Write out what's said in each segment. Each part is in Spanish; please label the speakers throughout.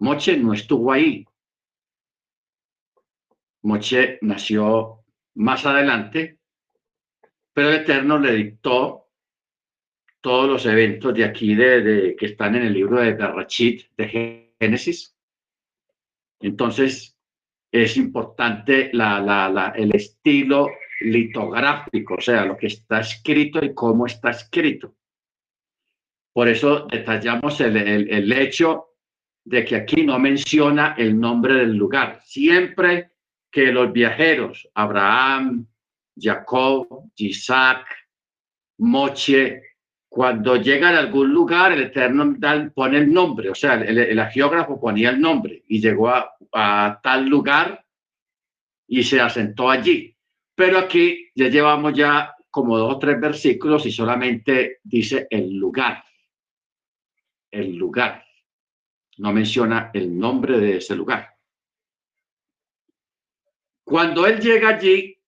Speaker 1: Moche no estuvo ahí. Moche nació más adelante, pero el Eterno le dictó todos los eventos de aquí de, que están en el libro de Berrachit de Génesis. Entonces, es importante el estilo litográfico, o sea, lo que está escrito y cómo está escrito. Por eso detallamos el, hecho de que aquí no menciona el nombre del lugar. Siempre que los viajeros, Abraham, Jacob, Isaac, Moche, cuando llegan a algún lugar, el Eterno pone el nombre, o sea, el, geógrafo ponía el nombre y llegó a tal lugar y se asentó allí. Pero aquí ya llevamos ya como dos o tres versículos y solamente dice el lugar. El lugar. No menciona el nombre de ese lugar. Cuando él llega allí,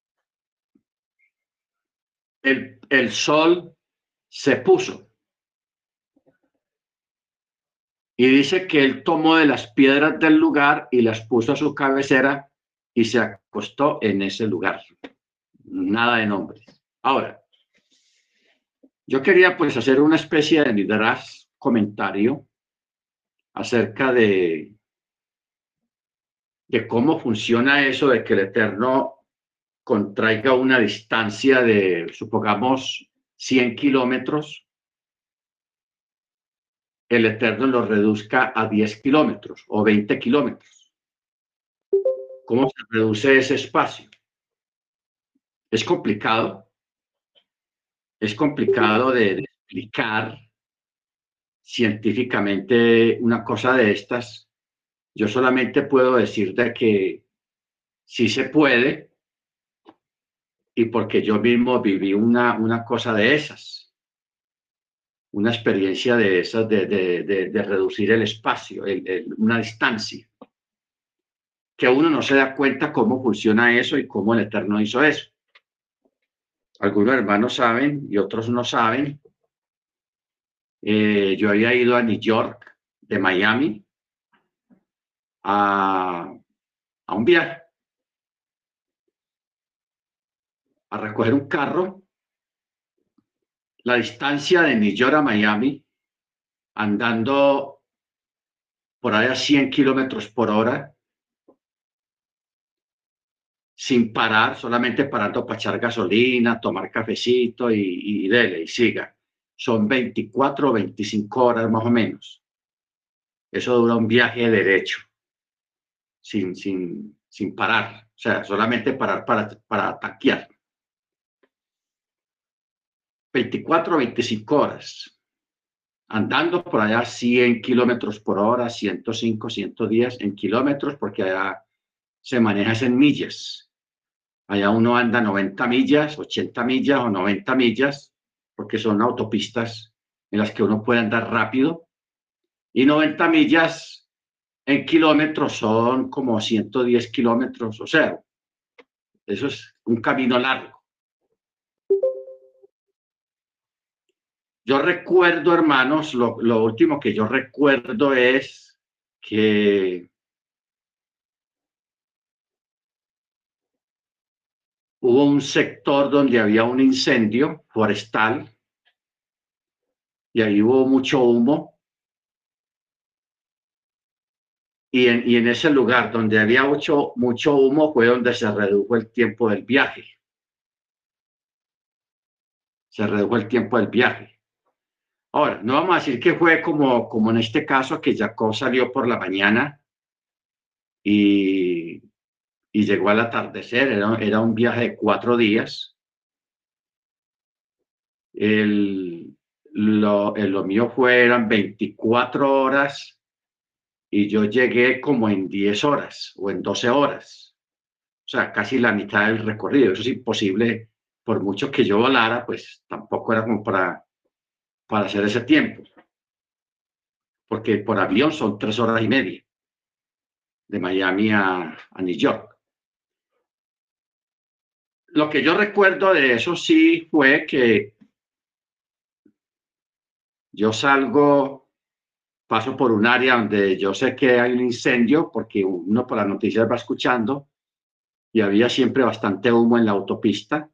Speaker 1: el, el sol se puso. Y dice que él tomó de las piedras del lugar y las puso a su cabecera y se acostó en ese lugar nada de nombres. Ahora, yo quería pues hacer una especie de midrash comentario acerca de, de cómo funciona eso de que el Eterno contraiga una distancia de, supongamos, 100 kilómetros, el Eterno lo reduzca a 10 kilómetros o 20 kilómetros. ¿Cómo se reduce ese espacio? es complicado, es complicado de, explicar científicamente una cosa de estas. Yo solamente puedo decirte que sí se puede y porque yo mismo viví una, una cosa de esas, una experiencia de esas, de, de, reducir el espacio, una distancia, que uno no se da cuenta cómo funciona eso y cómo el Eterno hizo eso algunos hermanos saben y otros no saben. Eh, yo había ido a New York, de Miami, a, a un viaje, a recoger un carro. La distancia de New York a Miami, andando por ahí a 100 kilómetros por hora, sin parar, solamente parando para echar gasolina, tomar cafecito y, y dele, y siga. Son 24 o 25 horas más o menos. Eso dura un viaje derecho, sin, sin, sin parar, o sea, solamente parar para, para tanquear. 24 o 25 horas, andando por allá 100 kilómetros por hora, 105, 110 en kilómetros, porque allá se maneja en millas. Allá uno anda 90 millas, 80 millas o 90 millas, porque son autopistas en las que uno puede andar rápido. Y 90 millas en kilómetros son como 110 kilómetros, o sea, eso es un camino largo. Yo recuerdo, hermanos, lo, lo último que yo recuerdo es que hubo un sector donde había un incendio forestal y ahí hubo mucho humo. Y en, y en ese lugar donde había mucho, mucho humo fue donde se redujo el tiempo del viaje. Se redujo el tiempo del viaje. Ahora, no vamos a decir que fue como, como en este caso, que Jacob salió por la mañana y y llegó al atardecer, era, era un viaje de cuatro días. El, lo, lo mío fue, eran 24 horas y yo llegué como en 10 horas o en 12 horas. O sea, casi la mitad del recorrido. Eso es imposible, por mucho que yo volara, pues tampoco era como para, para hacer ese tiempo. Porque por avión son tres horas y media, de Miami a, a New York lo que yo recuerdo de eso sí fue que yo salgo paso por un área donde yo sé que hay un incendio, porque uno por las noticias va escuchando, y había siempre bastante humo en la autopista,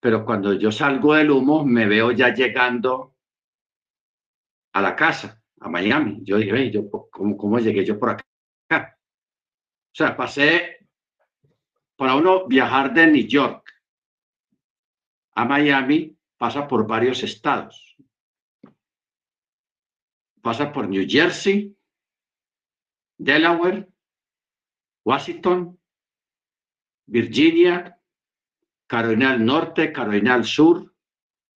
Speaker 1: pero cuando yo salgo del humo me veo ya llegando a la casa, a Miami. Yo dije, yo, ¿cómo, ¿cómo llegué yo por acá? O sea, pasé para uno viajar de New York a Miami, pasa por varios estados. Pasa por New Jersey, Delaware, Washington, Virginia, Carolina del Norte, Carolina del Sur,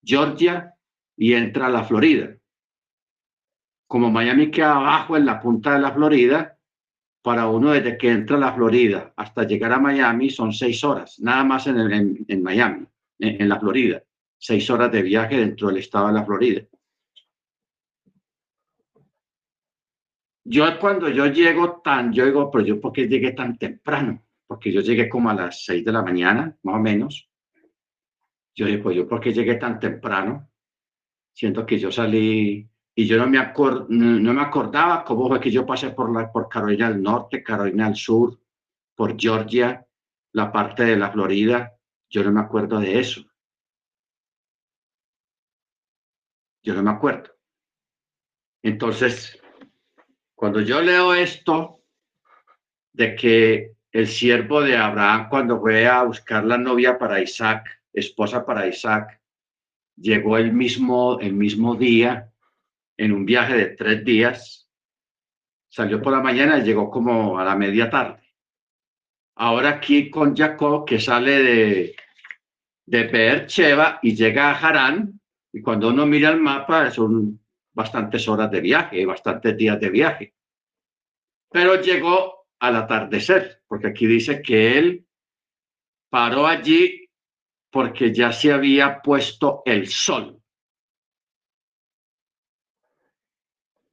Speaker 1: Georgia y entra a la Florida. Como Miami queda abajo en la punta de la Florida, para uno desde que entra a la Florida hasta llegar a Miami son seis horas, nada más en, Miami, en, la Florida, seis horas de viaje dentro del estado de la Florida. Yo cuando yo llego tan, yo digo, pero yo por qué llegué tan temprano, porque yo llegué como a las seis de la mañana, más o menos. Yo digo, pues yo por qué llegué tan temprano, siento que yo salí y yo no me, no, me acordaba cómo fue que yo pasé por, la, por Carolina del Norte, Carolina del Sur, por Georgia, la parte de la Florida. Yo no me acuerdo de eso. Yo no me acuerdo. Entonces, cuando yo leo esto de que el siervo de Abraham, cuando fue a buscar la novia para Isaac, esposa para Isaac, llegó el mismo, el mismo día en un viaje de tres días. Salió por la mañana y llegó como a la media tarde. Ahora aquí con Jacob, que sale de, de y llega a Harán, y cuando uno mira el mapa son bastantes horas de viaje, bastantes días de viaje. Pero llegó al atardecer, porque aquí dice que él paró allí porque ya se había puesto el sol.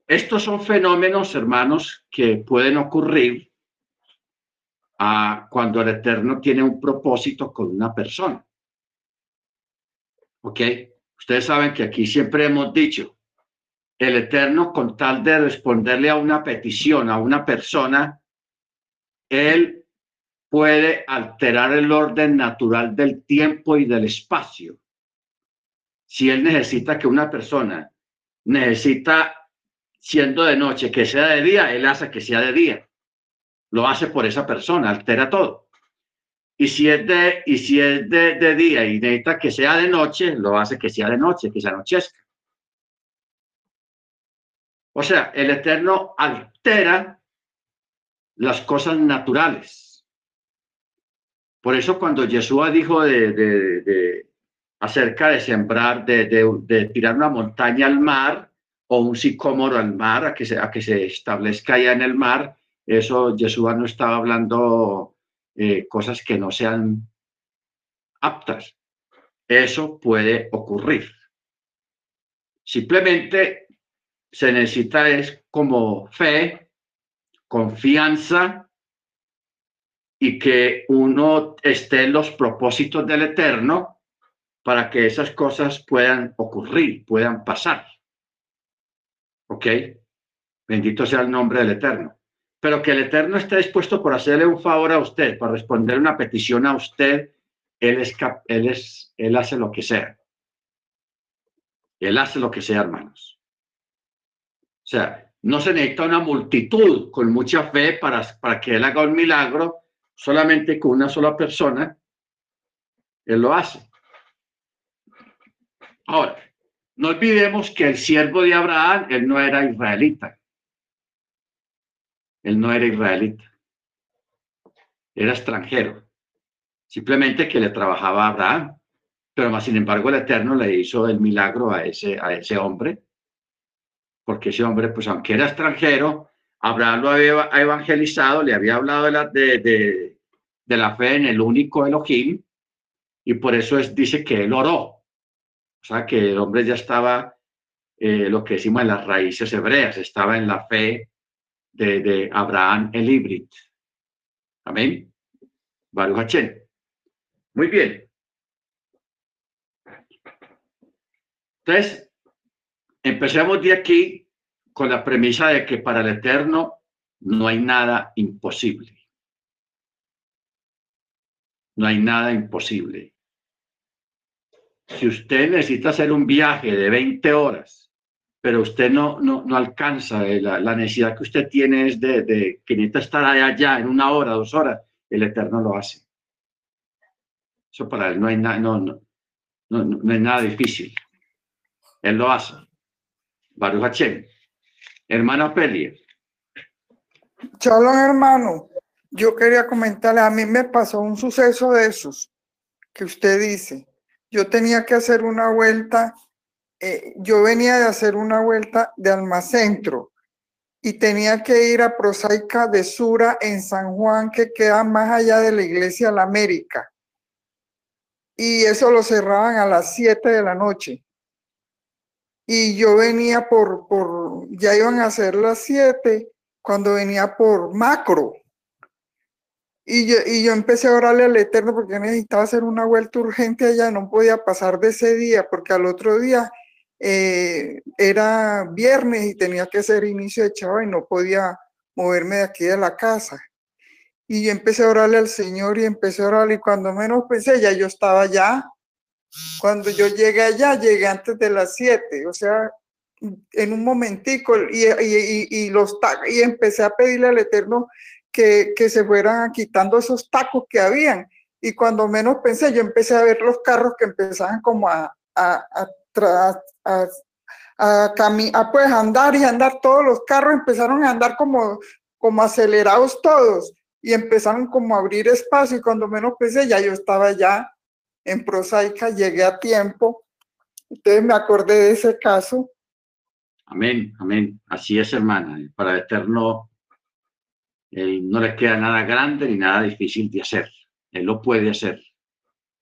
Speaker 1: Estos son fenómenos, hermanos, que pueden ocurrir cuando el Eterno tiene un propósito con una persona. ¿Ok? Ustedes saben que aquí siempre hemos dicho, el Eterno con tal de responderle a una petición, a una persona, Él puede alterar el orden natural del tiempo y del espacio. Si Él necesita que una persona necesita siendo de noche, que sea de día, él hace que sea de día. Lo hace por esa persona, altera todo. Y si es de, y si es de, día y necesita que sea de noche, lo hace que sea de noche, que se anochezca. O sea, el Eterno altera las cosas naturales. Por eso cuando Jesús dijo de, de, de acerca de sembrar, de, de, tirar una montaña al mar, o un sicómoro al mar, a que se, a que se establezca allá en el mar, eso Yeshua no estaba hablando eh, cosas que no sean aptas. Eso puede ocurrir. Simplemente se necesita es como fe, confianza y que uno esté en los propósitos del Eterno para que esas cosas puedan ocurrir, puedan pasar. ¿Ok? Bendito sea el nombre del Eterno. Pero que el Eterno esté dispuesto por hacerle un favor a usted, para responder una petición a usted, él, es, él, es, él hace lo que sea. Él hace lo que sea, hermanos. O sea, no se necesita una multitud con mucha fe para, para que Él haga un milagro, solamente con una sola persona, Él lo hace. Ahora, no olvidemos que el siervo de Abraham, él no era israelita. Él no era israelita. Era extranjero. Simplemente que le trabajaba a Abraham. Pero más sin embargo el Eterno le hizo el milagro a ese, a ese hombre. Porque ese hombre, pues aunque era extranjero, Abraham lo había evangelizado, le había hablado de la, de, de, la fe en el único Elohim. Y por eso es, dice que él oró o sea que el hombre ya estaba, eh, lo que decimos en las raíces hebreas, estaba en la fe de, Abraham el híbrido. Amén. Baruch Muy bien. Entonces, empecemos de aquí con la premisa de que para el Eterno no hay nada imposible. No hay nada imposible. Si usted necesita hacer un viaje de 20 horas, pero usted no, no, no alcanza, eh, la, necesidad que usted tiene es de, que necesita estar allá en una hora, dos horas, el Eterno lo hace. Eso para él no hay nada, no, no, no, no nada difícil. Él lo hace. Baruch Hashem. Hermano Peli.
Speaker 2: Chalón, hermano. Yo quería comentarle, a mí me pasó un suceso de esos que usted dice. Yo tenía que hacer una vuelta, eh, yo venía de hacer una vuelta de Almacentro y tenía que ir a Prosaica de Sura en San Juan, que queda más allá de la iglesia la América. Y eso lo cerraban a las 7 de la noche y yo venía por, por, ya iban a ser las siete cuando venía por macro. Y yo, y yo empecé a orarle al Eterno porque necesitaba hacer una vuelta urgente allá, no podía pasar de ese día porque al otro día eh, era viernes y tenía que ser inicio de chava y no podía moverme de aquí de la casa. Y yo empecé a orarle al Señor y empecé a orarle y cuando menos pensé ya yo estaba allá cuando yo llegué allá, llegué antes de las 7, o sea, en un momentico, y, y, y, los y empecé a pedirle al Eterno que, que se fueran quitando esos tacos que habían. Y cuando menos pensé, yo empecé a ver los carros que empezaban como a, a, a, a, a, pues andar y andar, todos los carros empezaron a andar como, como acelerados todos y empezaron como a abrir espacio y cuando menos pensé ya yo estaba ya en prosaica, llegué a tiempo. Entonces me acordé de ese caso.
Speaker 1: Amén, amén. Así es, hermana. Para Eterno eh, no le queda nada grande ni nada difícil de hacer. Él lo puede hacer.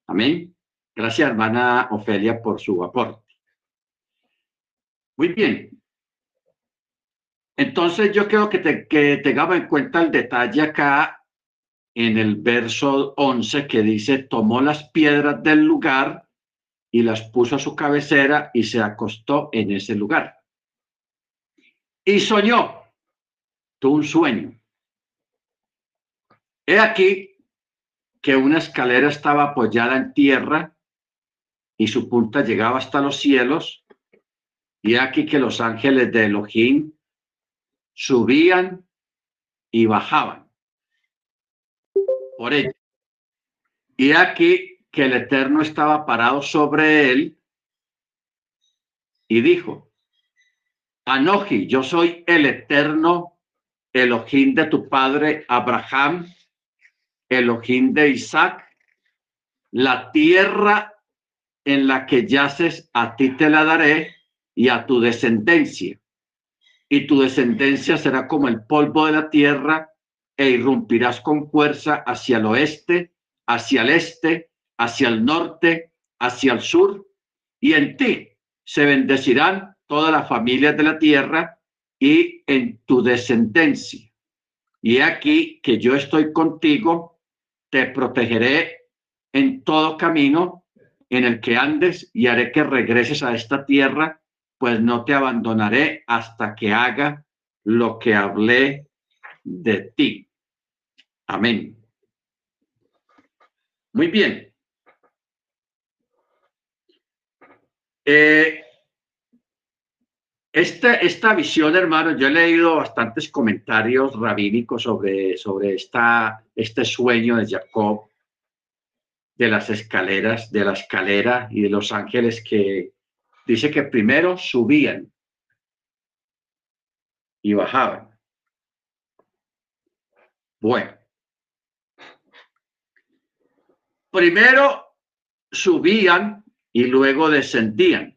Speaker 1: Amén. Gracias, hermana Ofelia, por su aporte. Muy bien. Entonces yo creo que, te, que tengamos en cuenta el detalle acá en el verso 11 que dice, tomó las piedras del lugar y las puso a su cabecera y se acostó en ese lugar. Y soñó, tuvo un sueño. He aquí que una escalera estaba apoyada en tierra y su punta llegaba hasta los cielos. Y aquí que los ángeles de Elohim subían y bajaban por ella. Y aquí que el Eterno estaba parado sobre él y dijo, Anoji, yo soy el Eterno Elohim de tu padre Abraham, Elohim de Isaac, la tierra en la que yaces, a ti te la daré y a tu descendencia. Y tu descendencia será como el polvo de la tierra e irrumpirás con fuerza hacia el oeste, hacia el este, hacia el norte, hacia el sur, y en ti se bendecirán todas las familias de la tierra y en tu descendencia. Y aquí que yo estoy contigo, te protegeré en todo camino en el que andes y haré que regreses a esta tierra, pues no te abandonaré hasta que haga lo que hablé de ti. Amén. Muy bien. Eh, esta, esta visión, hermano, yo he leído bastantes comentarios rabínicos sobre, sobre esta, este sueño de Jacob, de las escaleras, de la escalera y de los ángeles que dice que primero subían y bajaban. Bueno, primero subían y luego descendían.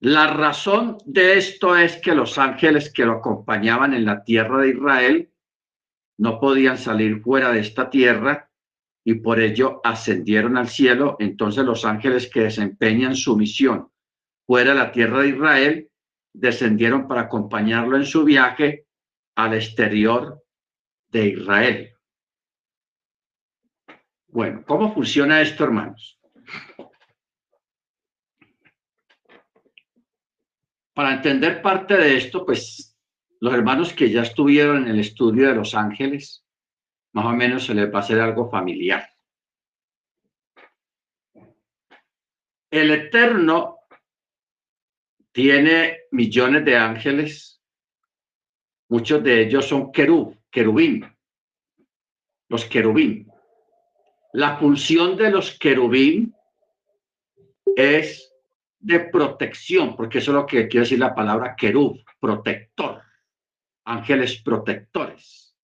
Speaker 1: La razón de esto es que los ángeles que lo acompañaban en la tierra de Israel no podían salir fuera de esta tierra y por ello ascendieron al cielo. Entonces los ángeles que desempeñan su misión fuera de la tierra de Israel descendieron para acompañarlo en su viaje al exterior de Israel. Bueno, ¿cómo funciona esto, hermanos? Para entender parte de esto, pues los hermanos que ya estuvieron en el estudio de los ángeles, más o menos se les va a hacer algo familiar. El Eterno tiene millones de ángeles, muchos de ellos son querub, querubín, los querubín. La función de los querubín es de protección, porque eso es lo que quiere decir la palabra querub, protector, ángeles protectores.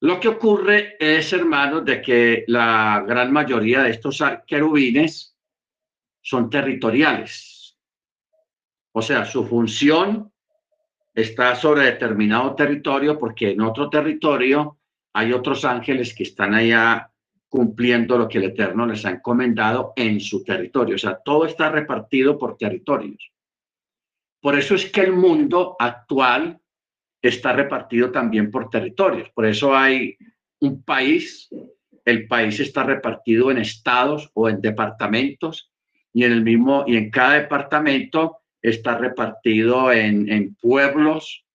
Speaker 1: Lo que ocurre es, hermanos, de que la gran mayoría de estos querubines son territoriales. O sea, su función está sobre determinado territorio porque en otro territorio hay otros ángeles que están allá cumpliendo lo que el Eterno les ha encomendado en su territorio. O sea, todo está repartido por territorios. Por eso es que el mundo actual está repartido también por territorios. Por eso hay un país, el país está repartido en estados o en departamentos y en el mismo y en cada departamento está repartido en, en pueblos,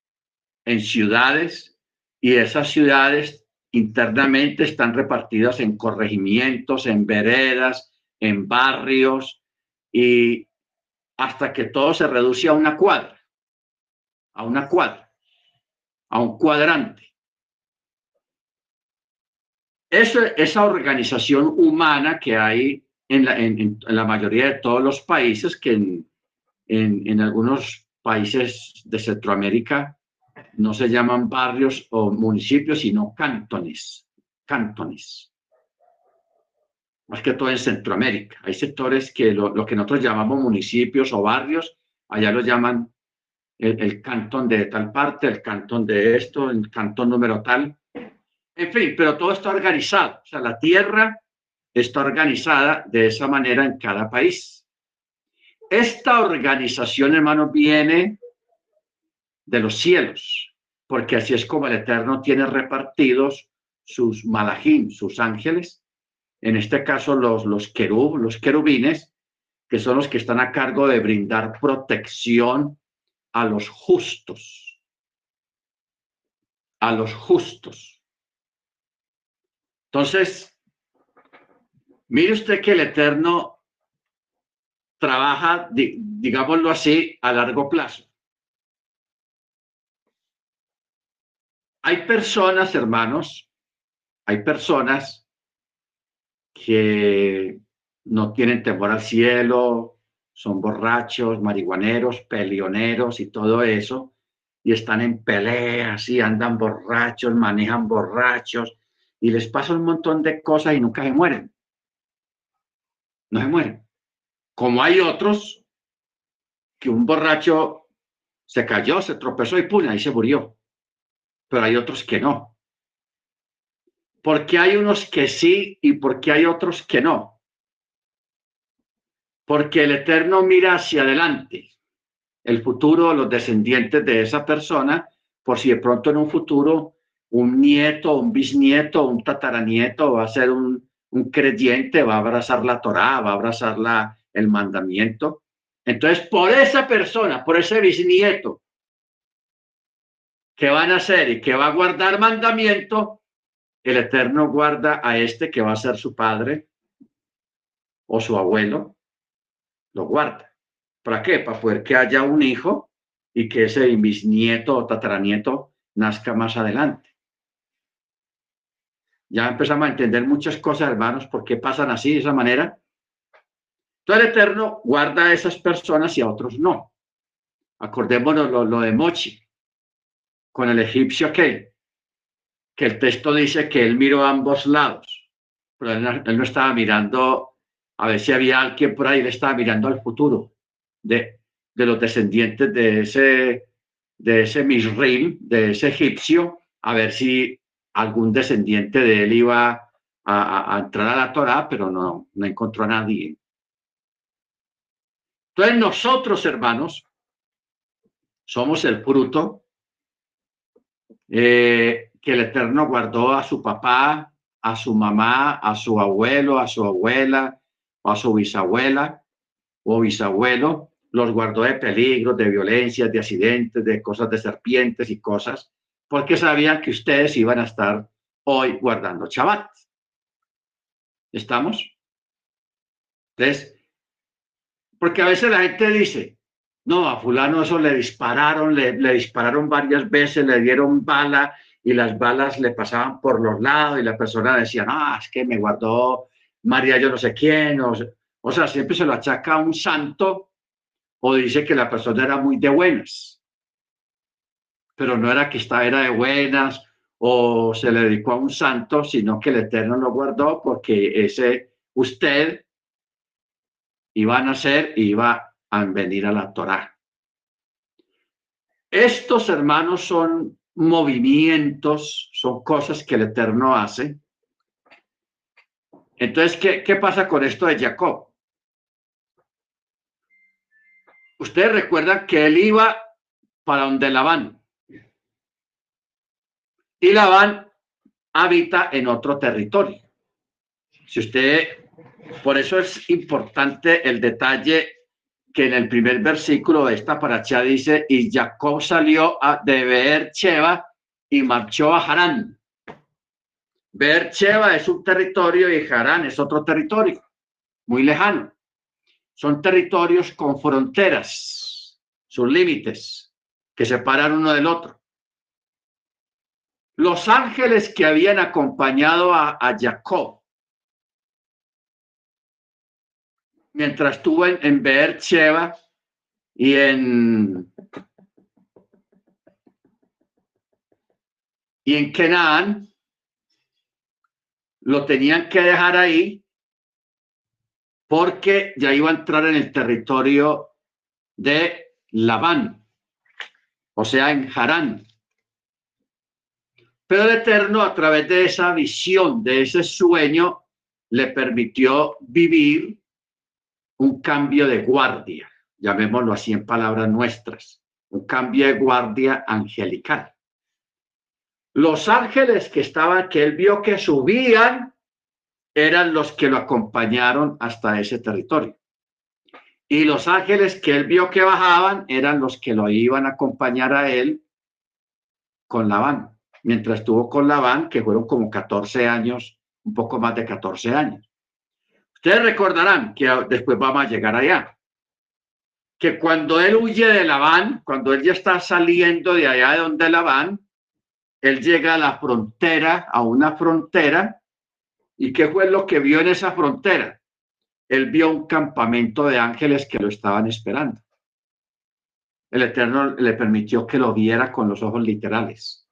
Speaker 1: en ciudades y esas ciudades internamente están repartidas en corregimientos, en veredas, en barrios y hasta que todo se reduce a una cuadra, a una cuadra, a un cuadrante. esa organización humana que hay en la, mayoría de todos los países, que en algunos países de Centroamérica no se llaman barrios o municipios, sino cantones, cantones. Más que todo en Centroamérica. Hay sectores que lo, que nosotros llamamos municipios o barrios, allá lo llaman el, cantón de tal parte, el cantón de esto, el cantón número tal. En fin, pero todo está organizado. O sea, la tierra está organizada de esa manera en cada país. Esta organización, hermano, viene de los cielos, porque así es como el Eterno tiene repartidos sus malajim, sus ángeles, en este caso los, los querub, los querubines, que son los que están a cargo de brindar protección a los justos, a los justos. Entonces, mire usted que el Eterno trabaja, digámoslo así, a largo plazo. Hay personas, hermanos, hay personas que no tienen temor al cielo, son borrachos, marihuaneros, pelioneros y todo eso, y están en peleas y andan borrachos, manejan borrachos y les pasa un montón de cosas y nunca se mueren. No se mueren. Como hay otros que un borracho se cayó, se tropezó y pum, ahí se murió pero hay otros que no. Porque hay unos que sí y porque hay otros que no. Porque el Eterno mira hacia adelante, el futuro, los descendientes de esa persona, por si de pronto en un futuro un nieto, un bisnieto, un tataranieto va a ser un, un creyente, va a abrazar la Torá, va a abrazar la, el mandamiento. Entonces, por esa persona, por ese bisnieto, que van a hacer y que va a guardar mandamiento, el Eterno guarda a este que va a ser su padre o su abuelo, lo guarda. ¿Para qué? Para poder que haya un hijo y que ese bisnieto o tataranieto nazca más adelante. Ya empezamos a entender muchas cosas, hermanos, por qué pasan así, de esa manera. Entonces el Eterno guarda a esas personas y a otros no. Acordémonos lo, lo de Mochi con el egipcio que, que el texto dice que él miró a ambos lados, pero él no, estaba mirando a ver si había alguien por ahí, él estaba mirando al futuro de, los descendientes de ese, de ese Misraim, de ese egipcio, a ver si algún descendiente de él iba a, a, entrar a la Torá, pero no, no encontró a nadie. Entonces nosotros, hermanos, somos el fruto eh, que el Eterno guardó a su papá, a su mamá, a su abuelo, a su abuela, a su bisabuela o bisabuelo, los guardó de peligros, de violencias, de accidentes, de cosas de serpientes y cosas, porque sabían que ustedes iban a estar hoy guardando Shabbat. ¿Estamos? Entonces, porque a veces la gente dice, no, a fulano eso le dispararon, le, dispararon varias veces, le dieron bala y las balas le pasaban por los lados y la persona decía, no, es que me guardó María yo no sé quién, o, sea, siempre se lo achaca a un santo o dice que la persona era muy de buenas, pero no era que estaba era de buenas o se le dedicó a un santo, sino que el Eterno lo guardó porque ese usted iba a nacer y iba a venir a la Torá. Estos hermanos son movimientos, son cosas que el Eterno hace. Entonces, ¿qué, qué pasa con esto de Jacob? Ustedes recuerdan que él iba para donde Labán. Y Labán habita en otro territorio. Si usted, por eso es importante el detalle que en el primer versículo de esta paracha dice, y Jacob salió a, de Beersheba y marchó a Harán. Beersheba es un territorio y Harán es otro territorio, muy lejano son territorios con fronteras, sus límites, que separan uno del otro. Los ángeles que habían acompañado a, Jacob mientras estuvo en, en Beersheba y en y en Canaán lo tenían que dejar ahí porque ya iba a entrar en el territorio de Labán, o sea, en Harán. Pero el Eterno, a través de esa visión, de ese sueño, le permitió vivir un cambio de guardia, llamémoslo así en palabras nuestras, un cambio de guardia angelical. Los ángeles que estaban, que él vio que subían eran los que lo acompañaron hasta ese territorio. Y los ángeles que él vio que bajaban eran los que lo iban a acompañar a él con Labán, mientras estuvo con Labán, que fueron como 14 años, un poco más de 14 años. Ustedes recordarán que después vamos a llegar allá, que cuando él huye de Labán, cuando él ya está saliendo de allá de donde Labán, él llega a la frontera, a una frontera ¿Y qué fue lo que vio en esa frontera? Él vio un campamento de ángeles que lo estaban esperando. El Eterno le permitió que lo viera con los ojos literales.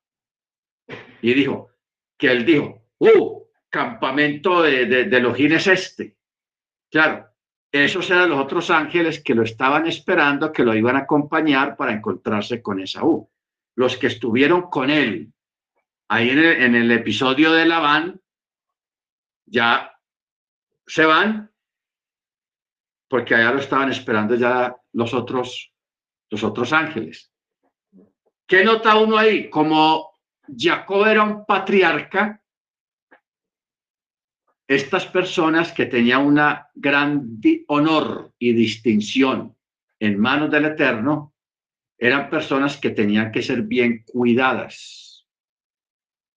Speaker 1: Y dijo, que él dijo, ¡uh! Campamento de, de, de los es este. Claro, esos eran los otros ángeles que lo estaban esperando, que lo iban a acompañar para encontrarse con Esaú. Los que estuvieron con él ahí en el, episodio de Labán, ya se van porque allá lo estaban esperando ya los otros, los otros ángeles. ¿Qué nota uno ahí? Como Jacob era un patriarca, estas personas que tenían una gran honor y distinción en manos del Eterno, eran personas que tenían que ser bien cuidadas,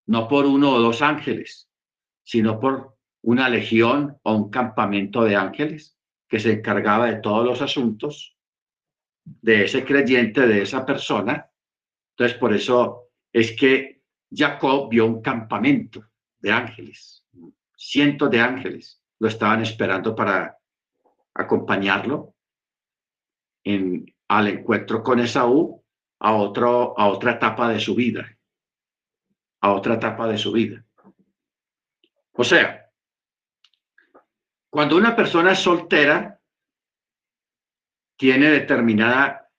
Speaker 1: no por uno o dos ángeles, sino por una legión o un campamento de ángeles que se encargaba de todos los asuntos de ese creyente, de esa persona. Entonces, por eso es que Jacob vio un campamento de ángeles, cientos de ángeles lo estaban esperando para acompañarlo en, al encuentro con Esaú a, otro, a otra etapa de su vida, a otra etapa de su vida. O sea, cuando una persona es soltera, tiene determinada,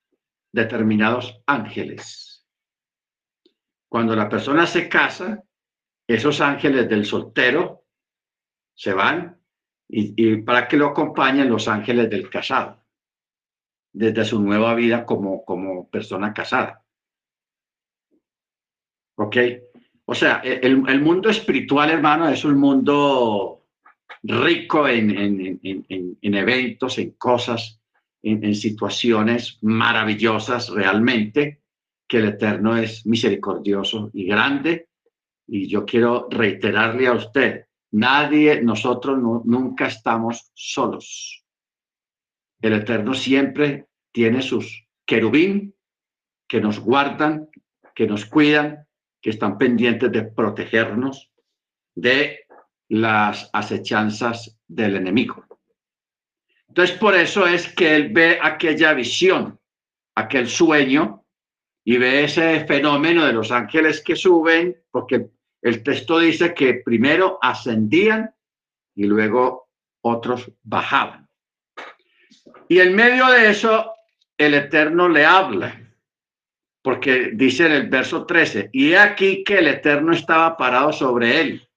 Speaker 1: determinados ángeles. Cuando la persona se casa, esos ángeles del soltero se van y, para que lo acompañen los ángeles del casado, desde su nueva vida como, como persona casada. ¿Ok? O sea, el, el mundo espiritual, hermano, es un mundo rico en, en, en, en, eventos, en cosas, en, situaciones maravillosas realmente, que el Eterno es misericordioso y grande. Y yo quiero reiterarle a usted, nadie, nosotros nunca estamos solos. El Eterno siempre tiene sus querubín que nos guardan, que nos cuidan, que están pendientes de protegernos de las acechanzas del enemigo. Entonces, por eso es que él ve aquella visión, aquel sueño, y ve ese fenómeno de los ángeles que suben, porque el texto dice que primero ascendían y luego otros bajaban. Y en medio de eso, el Eterno le habla, porque dice en el verso 13, y aquí que el Eterno estaba parado sobre él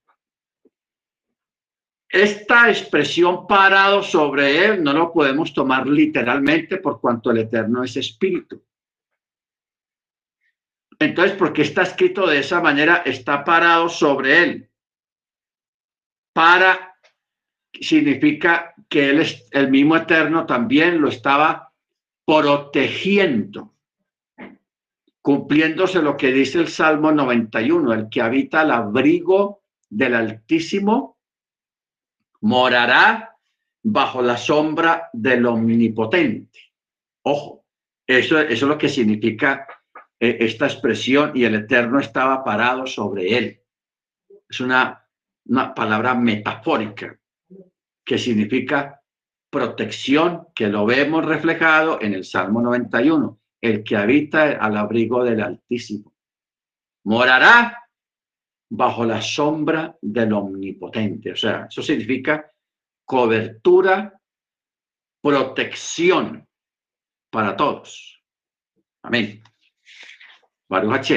Speaker 1: esta expresión parado sobre él no lo podemos tomar literalmente por cuanto el Eterno es espíritu. Entonces, porque está escrito de esa manera, está parado sobre él. Para significa que él es el mismo Eterno también lo estaba protegiendo, cumpliéndose lo que dice el Salmo 91, el que habita al abrigo del Altísimo morará bajo la sombra del omnipotente. Ojo, eso, eso es lo que significa eh, esta expresión y el Eterno estaba parado sobre él. Es una, una palabra metafórica que significa protección, que lo vemos reflejado en el Salmo 91, el que habita al abrigo del Altísimo. Morará bajo la sombra del omnipotente. O sea, eso significa cobertura, protección para todos. Amén. Baruch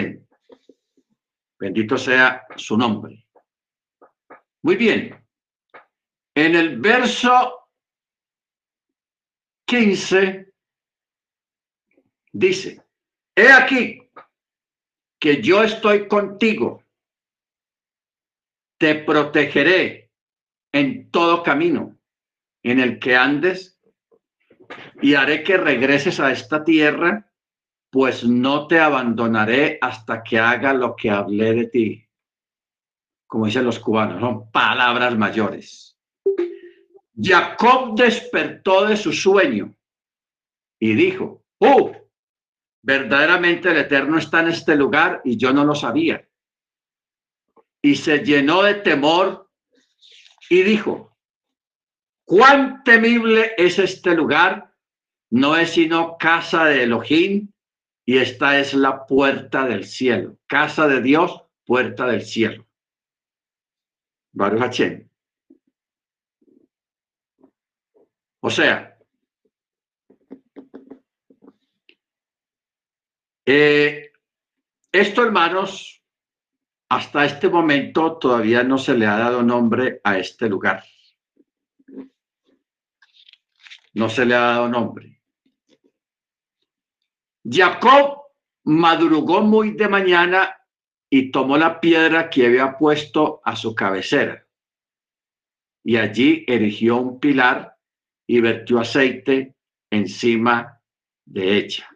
Speaker 1: Bendito sea su nombre. Muy bien. En el verso 15 dice, he aquí que yo estoy contigo te protegeré en todo camino en el que andes y haré que regreses a esta tierra, pues no te abandonaré hasta que haga lo que hablé de ti. Como dicen los cubanos, son palabras mayores. Jacob despertó de su sueño y dijo, ¡Uh! Verdaderamente el Eterno está en este lugar y yo no lo sabía y se llenó de temor y dijo, cuán temible es este lugar, no es sino casa de Elohim y esta es la puerta del cielo, casa de Dios, puerta del cielo. Baruch O sea, eh, esto, hermanos, hasta este momento todavía no se le ha dado nombre a este lugar. No se le ha dado nombre. Jacob madrugó muy de mañana y tomó la piedra que había puesto a su cabecera. Y allí erigió un pilar y vertió aceite encima de ella.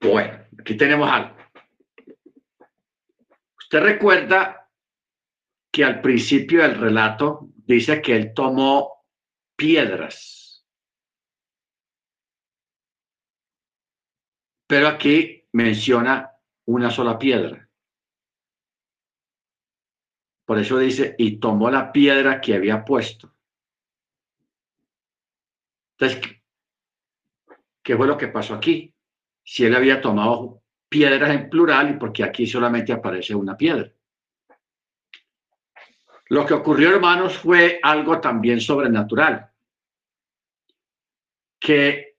Speaker 1: Bueno, aquí tenemos algo. Usted recuerda que al principio del relato dice que él tomó piedras. Pero aquí menciona una sola piedra. Por eso dice, y tomó la piedra que había puesto. Entonces, ¿qué fue lo que pasó aquí? Si él había tomado piedras en plural y porque aquí solamente aparece una piedra. Lo que ocurrió, hermanos, fue algo también sobrenatural. Que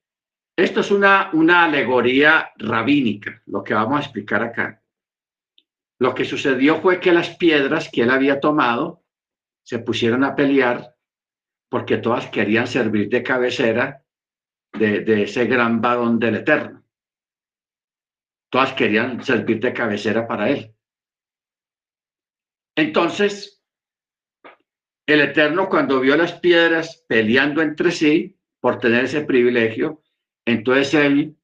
Speaker 1: esto es una, una alegoría rabínica, lo que vamos a explicar acá. Lo que sucedió fue que las piedras que él había tomado se pusieron a pelear porque todas querían servir de cabecera de, de ese gran varón del Eterno. Todas querían servir de cabecera para él. Entonces, el Eterno cuando vio las piedras peleando entre sí por tener ese privilegio, entonces él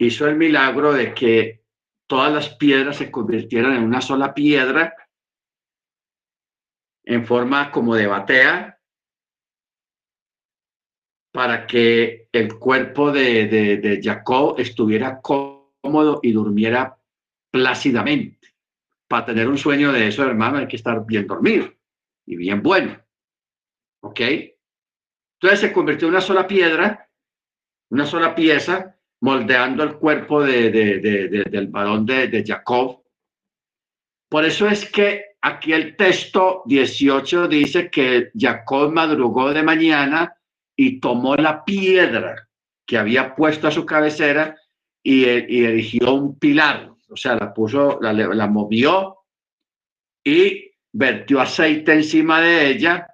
Speaker 1: hizo el milagro de que todas las piedras se convirtieran en una sola piedra en forma como de batea para que el cuerpo de, de, Jacob estuviera cómodo y durmiera plácidamente. Para tener un sueño de eso, hermano, hay que estar bien dormido y bien bueno. ¿Ok? Entonces se convirtió en una sola piedra, una sola pieza, moldeando el cuerpo de, del varón de, Jacob. Por eso es que aquí el texto 18 dice que Jacob madrugó de mañana y tomó la piedra que había puesto a su cabecera y, y erigió un pilar, o sea, la puso, la, la movió y vertió aceite encima de ella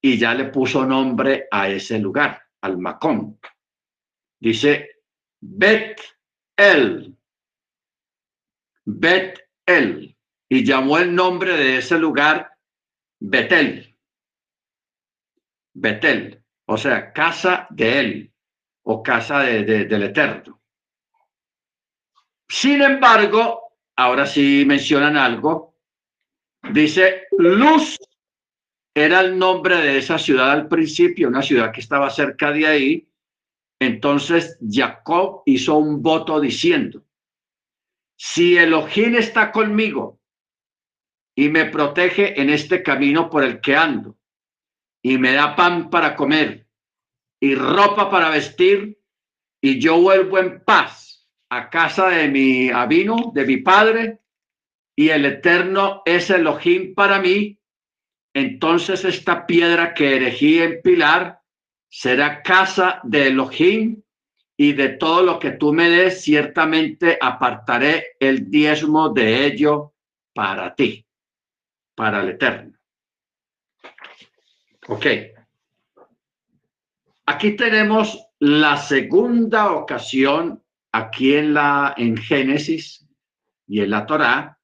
Speaker 1: y ya le puso nombre a ese lugar, al Macón. Dice Bet El. Bet El. Y llamó el nombre de ese lugar Betel. Betel. O sea, casa de él o casa de, del Eterno. Sin embargo, ahora sí mencionan algo. Dice, Luz era el nombre de esa ciudad al principio, una ciudad que estaba cerca de ahí. Entonces Jacob hizo un voto diciendo, si Elohim está conmigo y me protege en este camino por el que ando, y me da pan para comer y ropa para vestir, y yo vuelvo en paz a casa de mi abino, de mi padre, y el eterno es Elohim para mí, entonces esta piedra que erigí en pilar será casa de Elohim y de todo lo que tú me des, ciertamente apartaré el diezmo de ello para ti, para el eterno. Ok. Aquí tenemos la segunda ocasión aquí en la en Génesis y en la Torá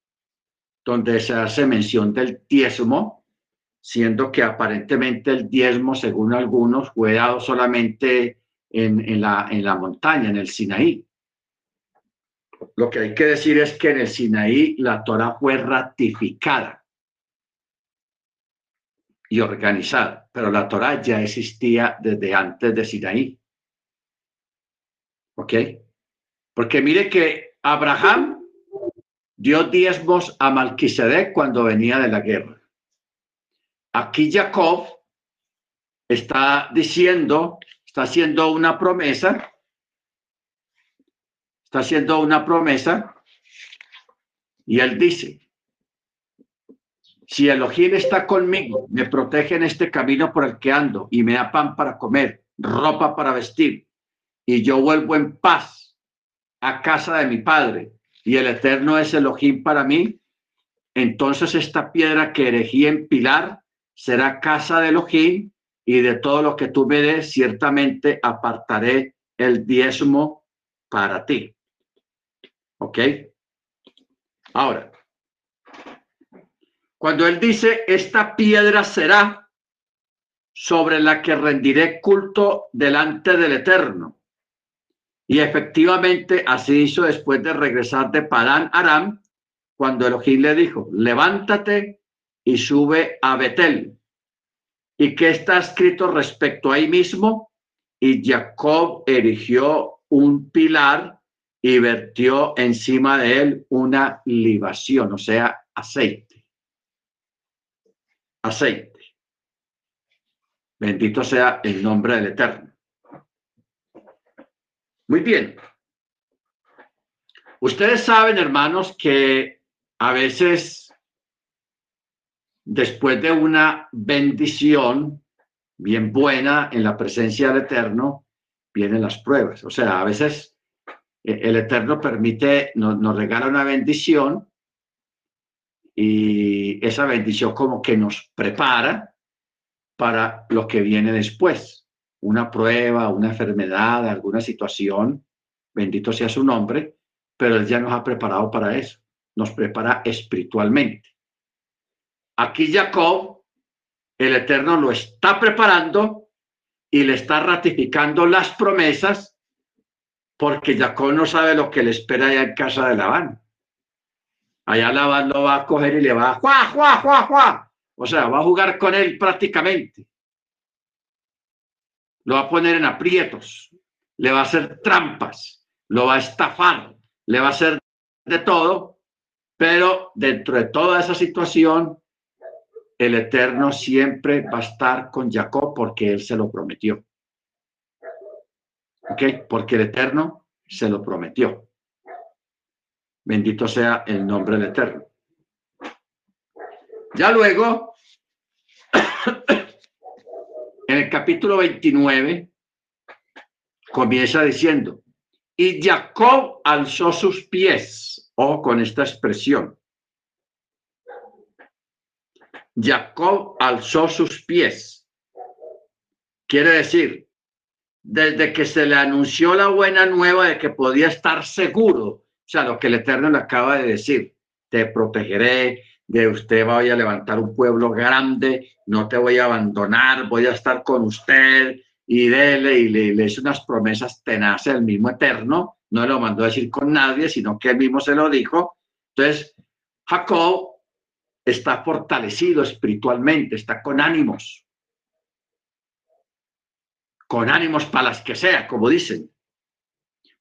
Speaker 1: donde se hace mención del diezmo siendo que aparentemente el diezmo, según algunos, fue dado solamente en, la, en la montaña, en el Sinaí. Lo que hay que decir es que en el Sinaí la Torah fue ratificada y organizada, pero la Torah ya existía desde antes de Sinaí. ¿Ok? Porque mire que Abraham dio diezmos a Malquisedec cuando venía de la guerra. Aquí Jacob está diciendo, está haciendo una promesa, está haciendo una promesa. Y él dice, si Elohim está conmigo, me protege en este camino por el que ando y me da pan para comer, ropa para vestir, y yo vuelvo en paz a casa de mi padre, y el Eterno es Elohim para mí, entonces esta piedra que erigí en pilar será casa de Elohim y de todo lo que tú me ciertamente apartaré el diezmo para ti. ¿Ok? Ahora, cuando él dice, esta piedra será sobre la que rendiré culto delante del Eterno. Y efectivamente así hizo después de regresar de Padán Aram, cuando Elohim le dijo, levántate y sube a Betel. ¿Y qué está escrito respecto ahí mismo? Y Jacob erigió un pilar y vertió encima de él una libación, o sea, aceite. Aceite. Bendito sea el nombre del Eterno. Muy bien. Ustedes saben, hermanos, que a veces después de una bendición bien buena en la presencia del Eterno, vienen las pruebas. O sea, a veces eh, el Eterno permite, nos, nos regala una bendición y esa bendición como que nos prepara para lo que viene después. Una prueba, una enfermedad, alguna situación, bendito sea su nombre, pero Él ya nos ha preparado para eso, nos prepara espiritualmente. Aquí Jacob el Eterno lo está preparando y le está ratificando las promesas porque Jacob no sabe lo que le espera allá en casa de Labán. Allá Labán lo va a coger y le va a ¡juá, juá, juá, juá! O sea, va a jugar con él prácticamente. Lo va a poner en aprietos, le va a hacer trampas, lo va a estafar, le va a hacer de todo, pero dentro de toda esa situación, el Eterno siempre va a estar con Jacob porque él se lo prometió. ¿Ok? Porque el Eterno se lo prometió. Bendito sea el nombre del Eterno. Ya luego, en el capítulo 29, comienza diciendo, y Jacob alzó sus pies, o con esta expresión, Jacob alzó sus pies. Quiere decir, desde que se le anunció la buena nueva de que podía estar seguro, o sea, lo que el Eterno le acaba de decir, te protegeré, de usted voy a levantar un pueblo grande, no te voy a abandonar, voy a estar con usted, y dele, y le, le hizo unas promesas tenaces el mismo Eterno, no lo mandó a decir con nadie, sino que él mismo se lo dijo. Entonces, Jacob está fortalecido espiritualmente, está con ánimos, con ánimos para las que sea, como dicen.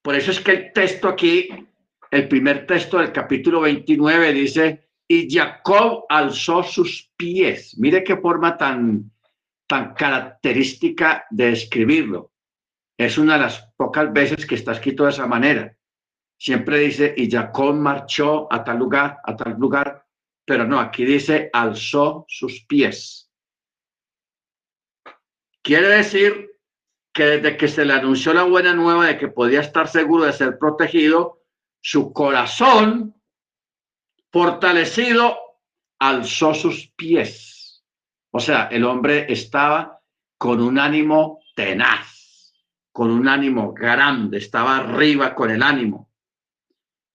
Speaker 1: Por eso es que el texto aquí, el primer texto del capítulo 29 dice, y Jacob alzó sus pies. Mire qué forma tan, tan característica de escribirlo. Es una de las pocas veces que está escrito de esa manera. Siempre dice, y Jacob marchó a tal lugar, a tal lugar, pero no, aquí dice alzó sus pies. Quiere decir que desde que se le anunció la buena nueva de que podía estar seguro de ser protegido, su corazón fortalecido alzó sus pies. O sea, el hombre estaba con un ánimo tenaz, con un ánimo grande, estaba arriba con el ánimo.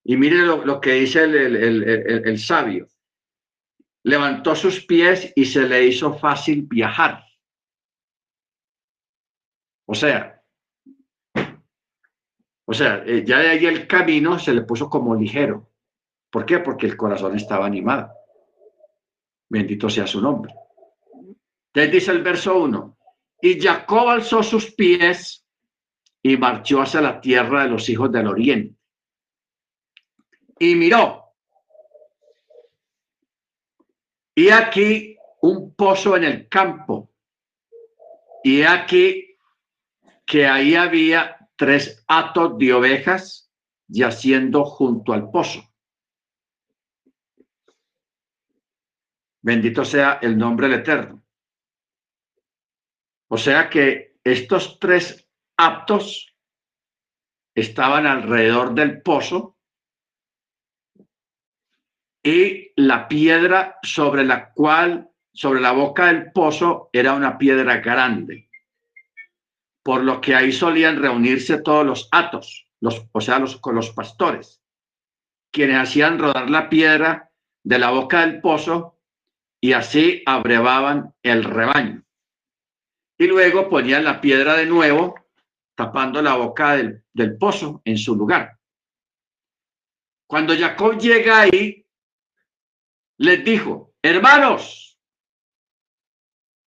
Speaker 1: Y mire lo, que dice el sabio levantó sus pies y se le hizo fácil viajar. O sea, o sea, eh, ya de ahí el camino se le puso como ligero. ¿Por qué? Porque el corazón estaba animado. Bendito sea su nombre. Entonces dice el verso 1, y Jacob alzó sus pies y marchó hacia la tierra de los hijos del oriente. Y miró, Y aquí un pozo en el campo. Y aquí que ahí había tres atos de ovejas yaciendo junto al pozo. Bendito sea el nombre del Eterno. O sea que estos tres aptos estaban alrededor del pozo y la piedra sobre la cual, sobre la boca del pozo, era una piedra grande, por lo que ahí solían reunirse todos los atos, los, o sea, los, con los pastores, quienes hacían rodar la piedra de la boca del pozo y así abrevaban el rebaño. Y luego ponían la piedra de nuevo, tapando la boca del, del pozo en su lugar. Cuando Jacob llega ahí, les dijo, hermanos,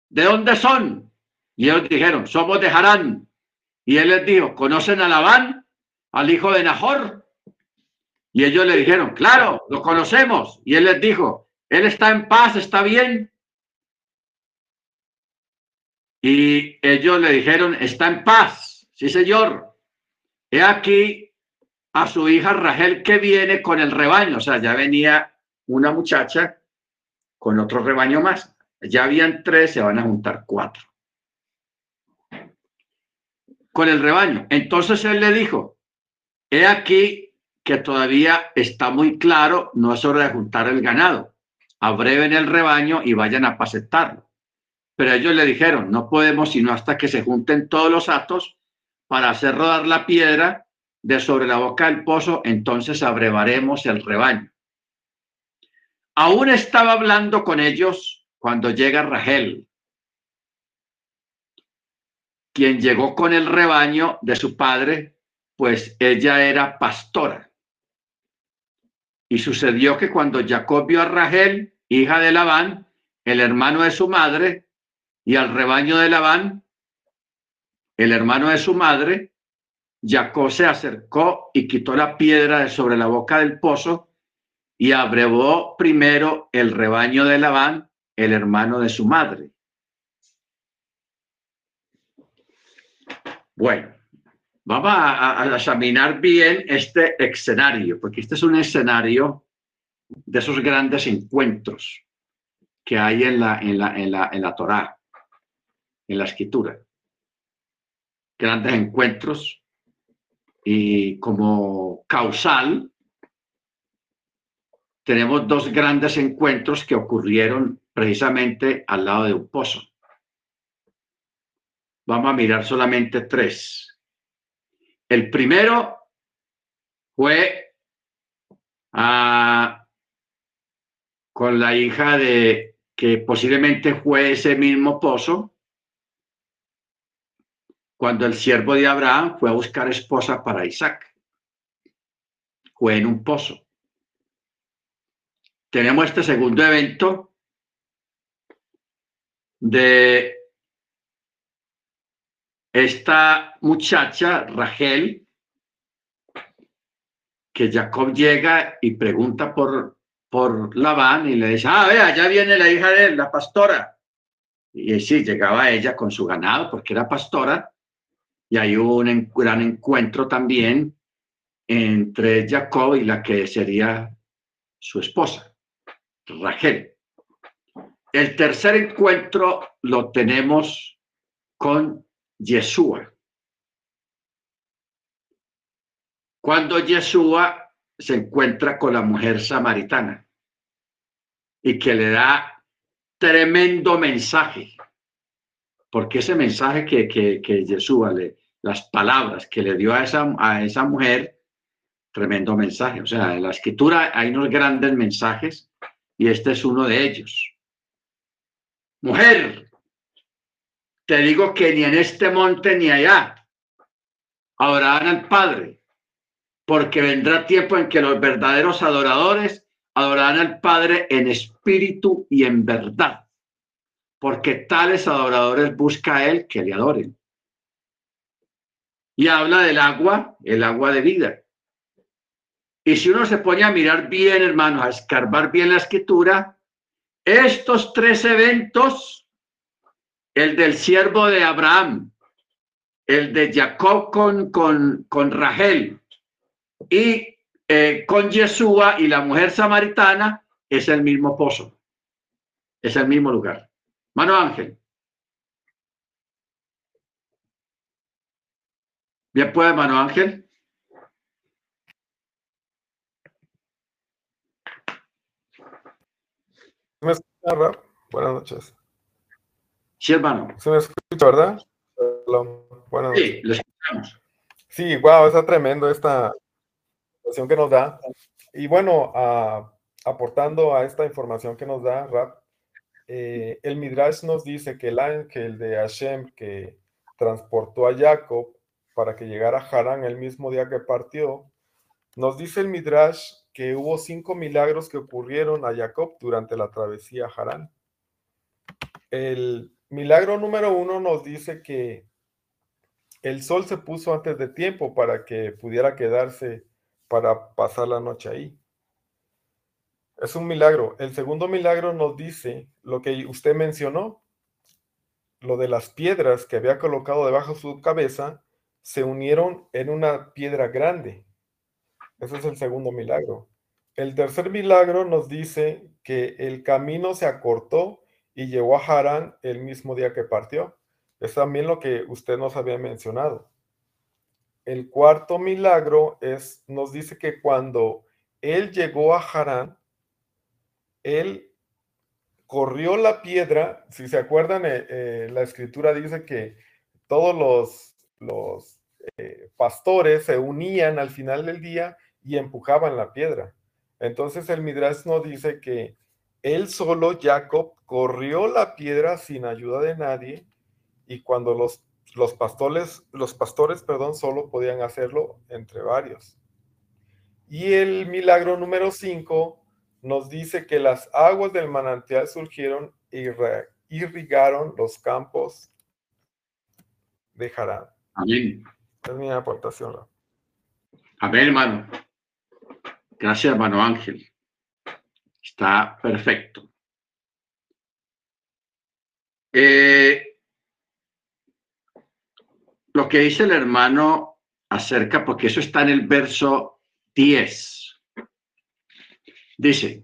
Speaker 1: ¿de dónde son? Y ellos dijeron, somos de Harán. Y él les dijo, ¿conocen a Labán, al hijo de Nahor? Y ellos le dijeron, claro, lo conocemos. Y él les dijo, él está en paz, está bien. Y ellos le dijeron, está en paz, sí señor. He aquí a su hija Rachel que viene con el rebaño, o sea, ya venía una muchacha con otro rebaño más. Ya habían tres, se van a juntar cuatro. Con el rebaño. Entonces él le dijo, he aquí que todavía está muy claro, no es hora de juntar el ganado. Abreven el rebaño y vayan a pacetarlo. Pero ellos le dijeron, no podemos sino hasta que se junten todos los atos para hacer rodar la piedra de sobre la boca del pozo, entonces abrevaremos el rebaño. Aún estaba hablando con ellos cuando llega Rachel, quien llegó con el rebaño de su padre, pues ella era pastora. Y sucedió que cuando Jacob vio a Rachel, hija de Labán, el hermano de su madre, y al rebaño de Labán, el hermano de su madre, Jacob se acercó y quitó la piedra de sobre la boca del pozo y abrevó primero el rebaño de Labán, el hermano de su madre. Bueno, vamos a, examinar bien este escenario, porque este es un escenario de esos grandes encuentros que hay en la, en la, en la, en la Torá, en la escritura. Grandes encuentros y como causal tenemos dos grandes encuentros que ocurrieron precisamente al lado de un pozo. Vamos a mirar solamente tres. El primero fue ah, con la hija de que posiblemente fue ese mismo pozo, cuando el siervo de Abraham fue a buscar esposa para Isaac. Fue en un pozo tenemos este segundo evento de esta muchacha, Rachel, que Jacob llega y pregunta por, por Labán y le dice, ah, vea, ya viene la hija de él, la pastora. Y sí, llegaba ella con su ganado porque era pastora y hay un gran encuentro también entre Jacob y la que sería su esposa. Rachel. El tercer encuentro lo tenemos con Yeshua. Cuando Yeshua se encuentra con la mujer samaritana y que le da tremendo mensaje, porque ese mensaje que, que, que Yeshua, le, las palabras que le dio a esa, a esa mujer, tremendo mensaje. O sea, en la escritura hay unos grandes mensajes y este es uno de ellos. Mujer, te digo que ni en este monte ni allá adorarán al Padre, porque vendrá tiempo en que los verdaderos adoradores adorarán al Padre en espíritu y en verdad, porque tales adoradores busca a Él que le adoren. Y habla del agua, el agua de vida. Y si uno se pone a mirar bien, hermanos, a escarbar bien la escritura, estos tres eventos, el del siervo de Abraham, el de Jacob con, con, con Rachel y eh, con Yeshua y la mujer samaritana, es el mismo pozo, es el mismo lugar. Mano Ángel. Bien, puede, mano Ángel.
Speaker 3: Me escucha, Buenas noches.
Speaker 1: Sí, hermano.
Speaker 3: Se me escucha, ¿verdad?
Speaker 1: Buenas sí, lo escuchamos.
Speaker 3: Sí, wow, está tremendo esta información que nos da. Y bueno, aportando a esta información que nos da Rap, eh, el Midrash nos dice que el ángel de Hashem que transportó a Jacob para que llegara a Harán el mismo día que partió, nos dice el Midrash que hubo cinco milagros que ocurrieron a Jacob durante la travesía a Harán. El milagro número uno nos dice que el sol se puso antes de tiempo para que pudiera quedarse para pasar la noche ahí. Es un milagro. El segundo milagro nos dice lo que usted mencionó, lo de las piedras que había colocado debajo de su cabeza se unieron en una piedra grande. Ese es el segundo milagro. El tercer milagro nos dice que el camino se acortó y llegó a Harán el mismo día que partió. Es también lo que usted nos había mencionado. El cuarto milagro es, nos dice que cuando él llegó a Harán, él corrió la piedra. Si se acuerdan, eh, eh, la escritura dice que todos los, eh, pastores se unían al final del día y empujaban la piedra. Entonces el Midrash nos dice que él solo, Jacob, corrió la piedra sin ayuda de nadie y cuando los los pastores, los pastores, perdón, solo podían hacerlo entre varios. Y el milagro número 5 nos dice que las aguas del manantial surgieron y irrigaron los campos de Harán.
Speaker 1: Amén.
Speaker 3: Es mi aportación.
Speaker 1: Amén, hermano. Gracias, hermano Ángel. Está perfecto. Eh, lo que dice el hermano acerca, porque eso está en el verso 10. Dice,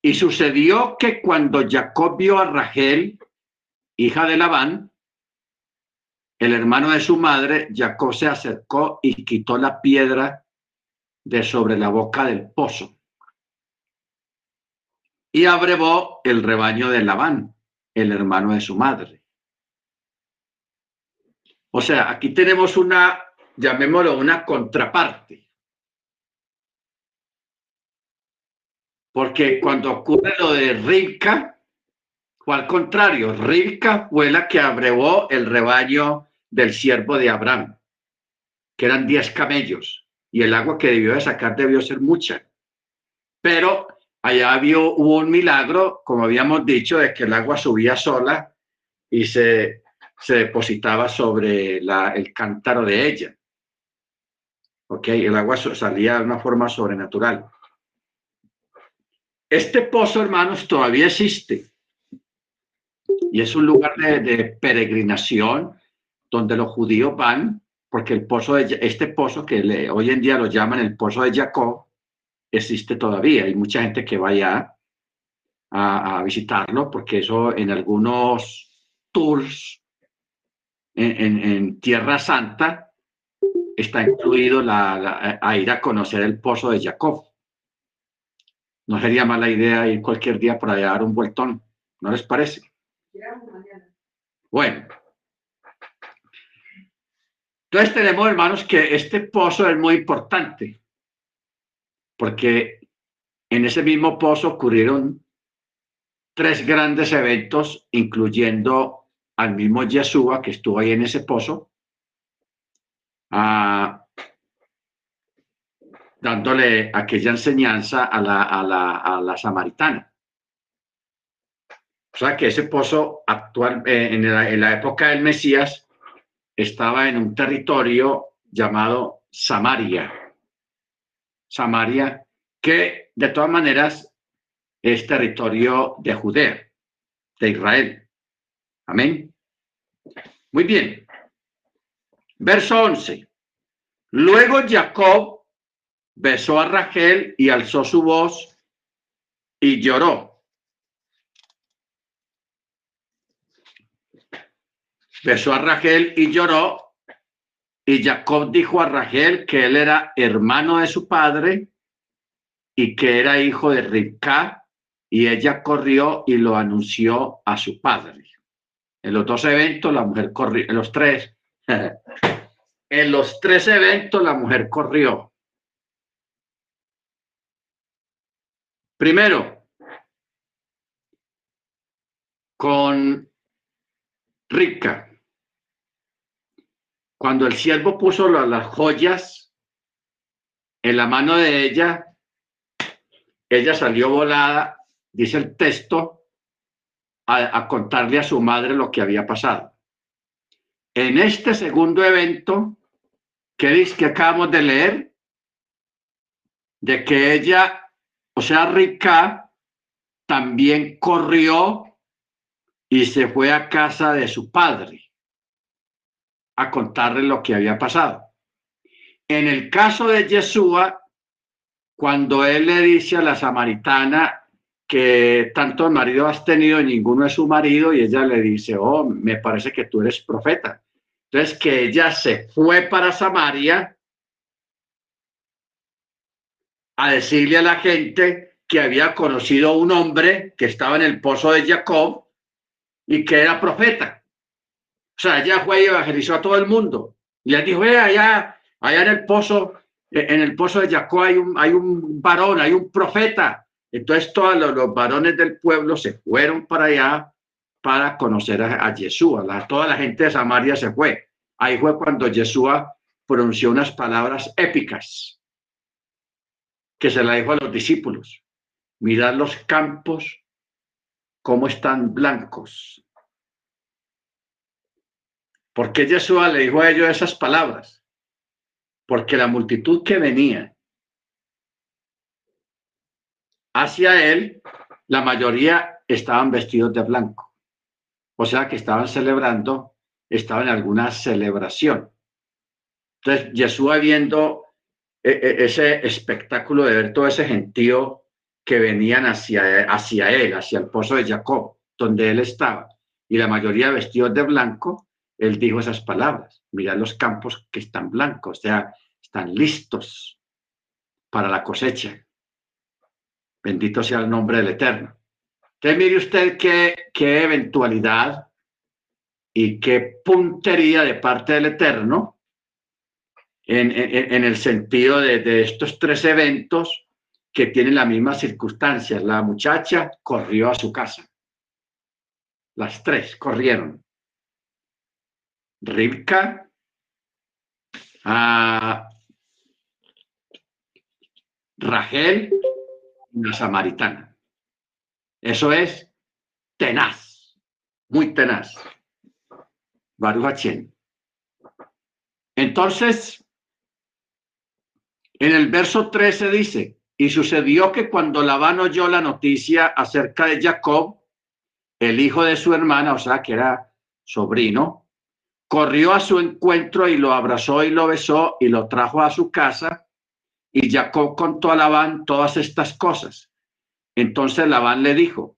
Speaker 1: y sucedió que cuando Jacob vio a Rachel, hija de Labán, el hermano de su madre, Jacob se acercó y quitó la piedra de sobre la boca del pozo y abrevó el rebaño de Labán, el hermano de su madre. O sea, aquí tenemos una, llamémoslo una contraparte. Porque cuando ocurre lo de Rilka, fue al contrario, Rilka fue la que abrevó el rebaño del siervo de Abraham, que eran diez camellos, y el agua que debió de sacar debió ser mucha. Pero allá había, hubo un milagro, como habíamos dicho, de que el agua subía sola y se, se depositaba sobre la, el cántaro de ella. ¿Ok? El agua salía de una forma sobrenatural. Este pozo, hermanos, todavía existe. Y es un lugar de peregrinación donde los judíos van, porque el pozo de, este pozo que hoy en día lo llaman el pozo de Jacob, existe todavía. Hay mucha gente que vaya a, visitarlo, porque eso en algunos tours en, Tierra Santa está incluido la, a ir a conocer el pozo de Jacob. No sería mala idea ir cualquier día para allá dar un vueltón, ¿no les parece? Bueno, entonces tenemos, hermanos, que este pozo es muy importante, porque en ese mismo pozo ocurrieron tres grandes eventos, incluyendo al mismo Yeshua que estuvo ahí en ese pozo, ah, dándole aquella enseñanza a la, a, a samaritana. O sea que ese pozo actual, eh, en la época del Mesías, estaba en un territorio llamado Samaria. Samaria, que de todas maneras es territorio de Judea, de Israel. Amén. Muy bien. Verso 11. Luego Jacob besó a Rachel y alzó su voz y lloró. Besó a Rachel y lloró. Y Jacob dijo a Rachel que él era hermano de su padre y que era hijo de Ribka, y ella corrió y lo anunció a su padre. En los dos eventos la mujer corrió, en los tres, en los tres eventos la mujer corrió. Primero, con Ribka. Cuando el siervo puso las joyas en la mano de ella, ella salió volada, dice el texto, a, contarle a su madre lo que había pasado. En este segundo evento, que que acabamos de leer, de que ella, o sea, Rica, también corrió y se fue a casa de su padre a contarle lo que había pasado. En el caso de Yeshua, cuando él le dice a la samaritana que tanto marido has tenido ninguno es su marido, y ella le dice, oh, me parece que tú eres profeta. Entonces, que ella se fue para Samaria a decirle a la gente que había conocido a un hombre que estaba en el pozo de Jacob y que era profeta. O sea, ella fue y evangelizó a todo el mundo. Y le dijo, allá, allá en el pozo, en el pozo de Jacob hay un, hay un varón, hay un profeta. Entonces todos los, varones del pueblo se fueron para allá para conocer a, a Jesús. toda la gente de Samaria se fue. Ahí fue cuando Yeshua pronunció unas palabras épicas que se la dijo a los discípulos. Mirad los campos, cómo están blancos. ¿Por qué Yeshua le dijo a ellos esas palabras? Porque la multitud que venía hacia él, la mayoría estaban vestidos de blanco. O sea que estaban celebrando, estaban en alguna celebración. Entonces, Yeshua viendo e, e, ese espectáculo de ver todo ese gentío que venían hacia, hacia él, hacia el pozo de Jacob, donde él estaba, y la mayoría vestidos de blanco, él dijo esas palabras, mirad los campos que están blancos, o sea, están listos para la cosecha. Bendito sea el nombre del Eterno. Entonces mire usted qué, qué eventualidad y qué puntería de parte del Eterno en, en, el sentido de, de estos tres eventos que tienen las mismas circunstancias. La muchacha corrió a su casa. Las tres corrieron. Rivka, a Rachel y una samaritana. Eso es tenaz, muy tenaz. Baruch Entonces, en el verso 13 dice, y sucedió que cuando Labán oyó la noticia acerca de Jacob, el hijo de su hermana, o sea, que era sobrino, corrió a su encuentro y lo abrazó y lo besó y lo trajo a su casa. Y Jacob contó a Labán todas estas cosas. Entonces Labán le dijo,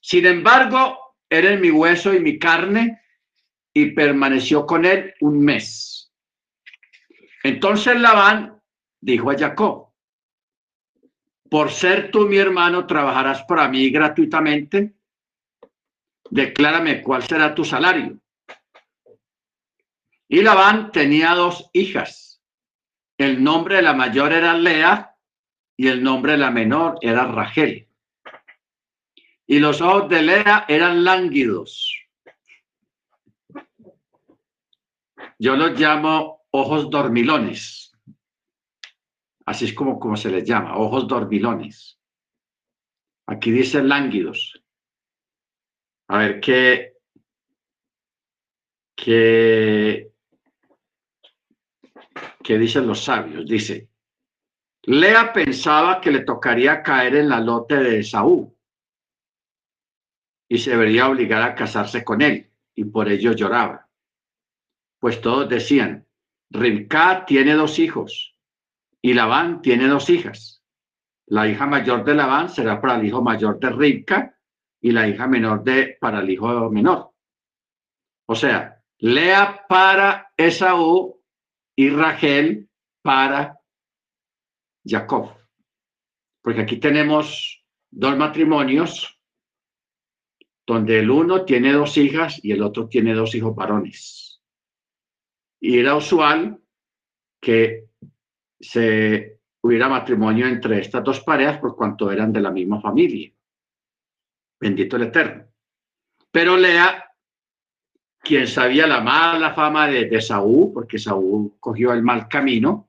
Speaker 1: sin embargo, eres mi hueso y mi carne, y permaneció con él un mes. Entonces Labán dijo a Jacob, por ser tú mi hermano, trabajarás para mí gratuitamente. Declárame cuál será tu salario. Y Labán tenía dos hijas. El nombre de la mayor era Lea y el nombre de la menor era Rachel. Y los ojos de Lea eran lánguidos. Yo los llamo ojos dormilones Así es como, como se les llama, ojos dormilones. Aquí dice lánguidos. A ver qué, qué, qué dicen los sabios. Dice, Lea pensaba que le tocaría caer en la lote de Saúl y se vería obligada a casarse con él y por ello lloraba. Pues todos decían, Rimka tiene dos hijos y Labán tiene dos hijas. La hija mayor de Labán será para el hijo mayor de Rivka y la hija menor de para el hijo menor. O sea, Lea para Esaú y Rachel para Jacob. Porque aquí tenemos dos matrimonios donde el uno tiene dos hijas y el otro tiene dos hijos varones. Y era usual que se hubiera matrimonio entre estas dos parejas por cuanto eran de la misma familia. Bendito el Eterno. Pero Lea, quien sabía la mala fama de, de Saúl, porque Saúl cogió el mal camino,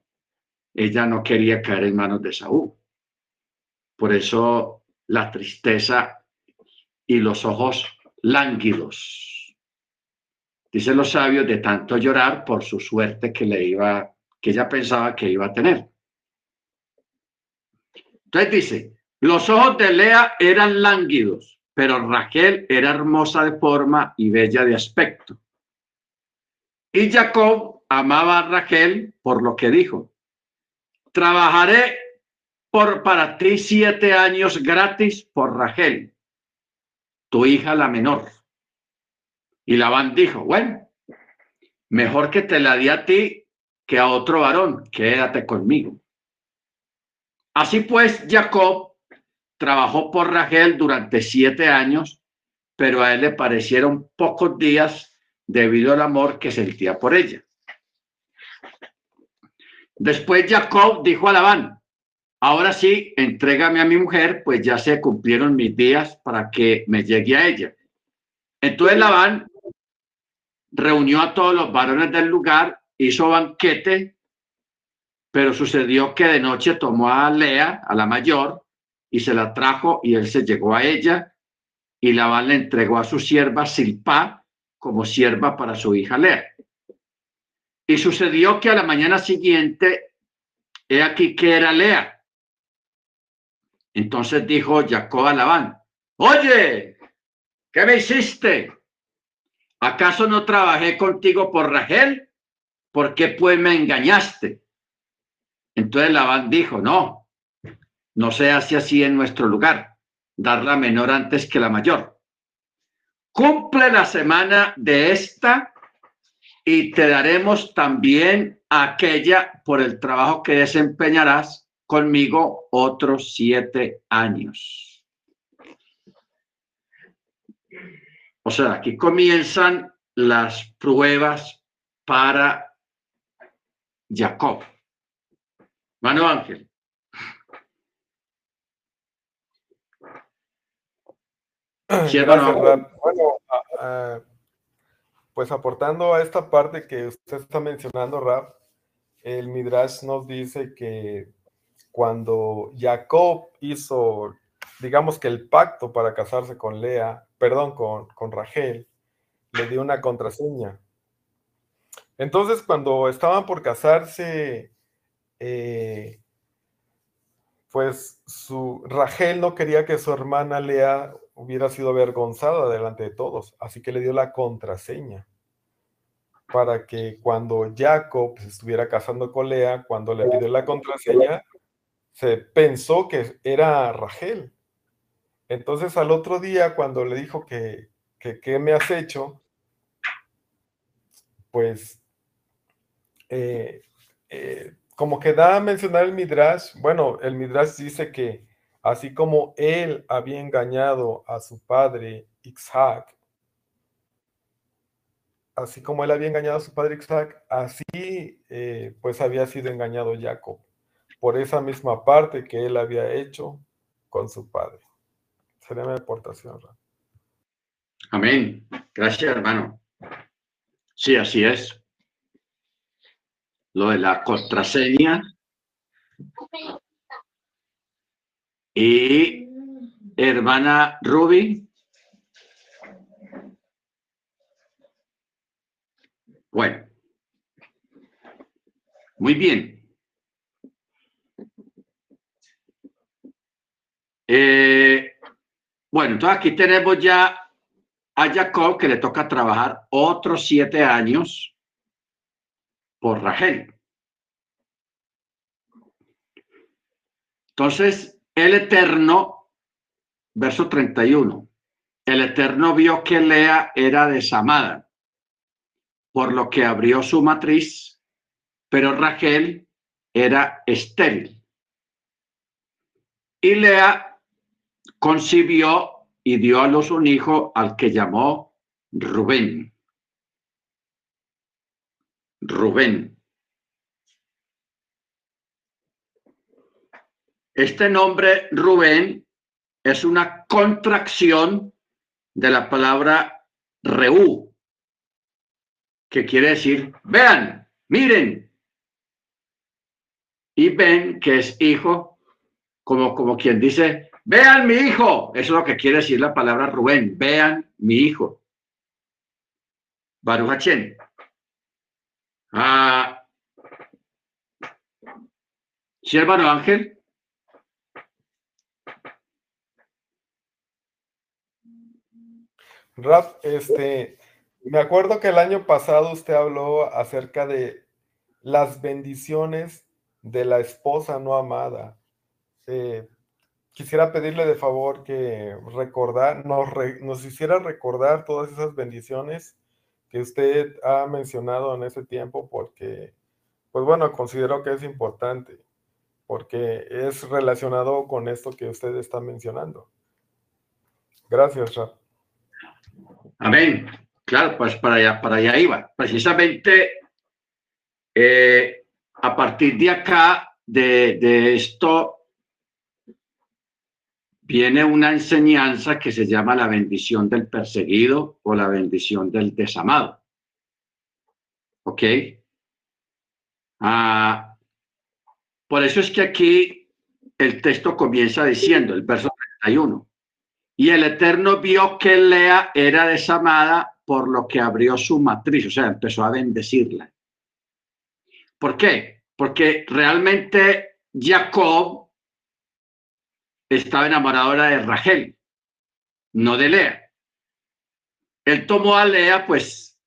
Speaker 1: ella no quería caer en manos de Saúl. Por eso la tristeza y los ojos lánguidos. Dicen los sabios de tanto llorar por su suerte que le iba que ella pensaba que iba a tener. Entonces dice, los ojos de Lea eran lánguidos, pero Raquel era hermosa de forma y bella de aspecto. Y Jacob amaba a Raquel por lo que dijo, trabajaré por para ti siete años gratis por Raquel, tu hija la menor. Y Labán dijo, bueno, mejor que te la di a ti que a otro varón, quédate conmigo. Así pues, Jacob trabajó por Rachel durante siete años, pero a él le parecieron pocos días debido al amor que sentía por ella. Después Jacob dijo a Labán, ahora sí, entrégame a mi mujer, pues ya se cumplieron mis días para que me llegue a ella. Entonces Labán reunió a todos los varones del lugar, hizo banquete, pero sucedió que de noche tomó a Lea, a la mayor, y se la trajo y él se llegó a ella y Labán le entregó a su sierva Silpa como sierva para su hija Lea. Y sucedió que a la mañana siguiente, he aquí que era Lea. Entonces dijo Jacob a Labán, oye, ¿qué me hiciste? ¿Acaso no trabajé contigo por Rachel? ¿Por qué pues me engañaste? Entonces Labán dijo, no, no se hace así en nuestro lugar, dar la menor antes que la mayor. Cumple la semana de esta y te daremos también aquella por el trabajo que desempeñarás conmigo otros siete años. O sea, aquí comienzan las pruebas para Jacob. Mano Ángel.
Speaker 3: Bueno, pues aportando a esta parte que usted está mencionando, Rap, el Midrash nos dice que cuando Jacob hizo, digamos que el pacto para casarse con Lea, perdón, con, con Rachel, le dio una contraseña. Entonces, cuando estaban por casarse, eh, pues su Rachel no quería que su hermana Lea hubiera sido avergonzada delante de todos, así que le dio la contraseña para que cuando Jacob se estuviera casando con Lea, cuando le pidió la contraseña, se pensó que era Rachel. Entonces al otro día, cuando le dijo que, ¿qué me has hecho? Pues eh, eh, como que da a mencionar el Midrash, bueno, el Midrash dice que así como él había engañado a su padre Isaac, así como él había engañado a su padre Isaac, así eh, pues había sido engañado Jacob, por esa misma parte que él había hecho con su padre. Sería mi aportación.
Speaker 1: Amén. Gracias, hermano. Sí, así es lo de la contraseña y hermana Ruby. Bueno, muy bien. Eh, bueno, entonces aquí tenemos ya a Jacob que le toca trabajar otros siete años por Rachel. Entonces, el Eterno, verso 31, el Eterno vio que Lea era desamada, por lo que abrió su matriz, pero Rachel era estéril. Y Lea concibió y dio a luz un hijo al que llamó Rubén. Rubén. Este nombre Rubén es una contracción de la palabra Reú, que quiere decir, vean, miren. Y ven, que es hijo, como, como quien dice, vean mi hijo. Eso es lo que quiere decir la palabra Rubén, vean mi hijo. Baruch Ah, ¿Sí, hermano Ángel?
Speaker 3: Rap, este, me acuerdo que el año pasado usted habló acerca de las bendiciones de la esposa no amada. Eh, quisiera pedirle de favor que recordar, nos, nos hiciera recordar todas esas bendiciones que usted ha mencionado en ese tiempo porque, pues bueno, considero que es importante porque es relacionado con esto que usted está mencionando. Gracias, Rap.
Speaker 1: Amén. Claro, pues para allá, para allá iba. Precisamente eh, a partir de acá, de, de esto, viene una enseñanza que se llama la bendición del perseguido o la bendición del desamado. ¿Ok? Ah, por eso es que aquí el texto comienza diciendo, el verso 31, y el Eterno vio que Lea era desamada por lo que abrió su matriz, o sea, empezó a bendecirla. ¿Por qué? Porque realmente Jacob estaba enamorado de Rachel, no de Lea. Él tomó a Lea, pues,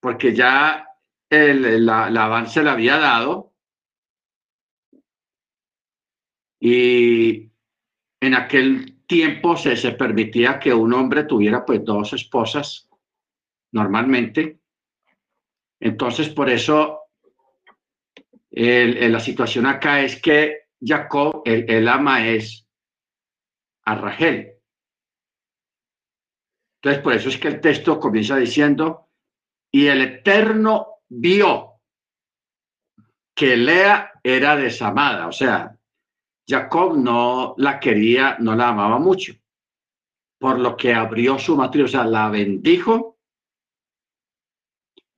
Speaker 1: porque ya el, la, avance le había dado. Y en aquel tiempo se, se permitía que un hombre tuviera pues dos esposas normalmente. Entonces, por eso el, la situación acá es que Jacob, el ama es a Rachel. Entonces, por eso es que el texto comienza diciendo, y el Eterno vio que Lea era desamada, o sea, Jacob no la quería, no la amaba mucho, por lo que abrió su matriz, o sea, la bendijo.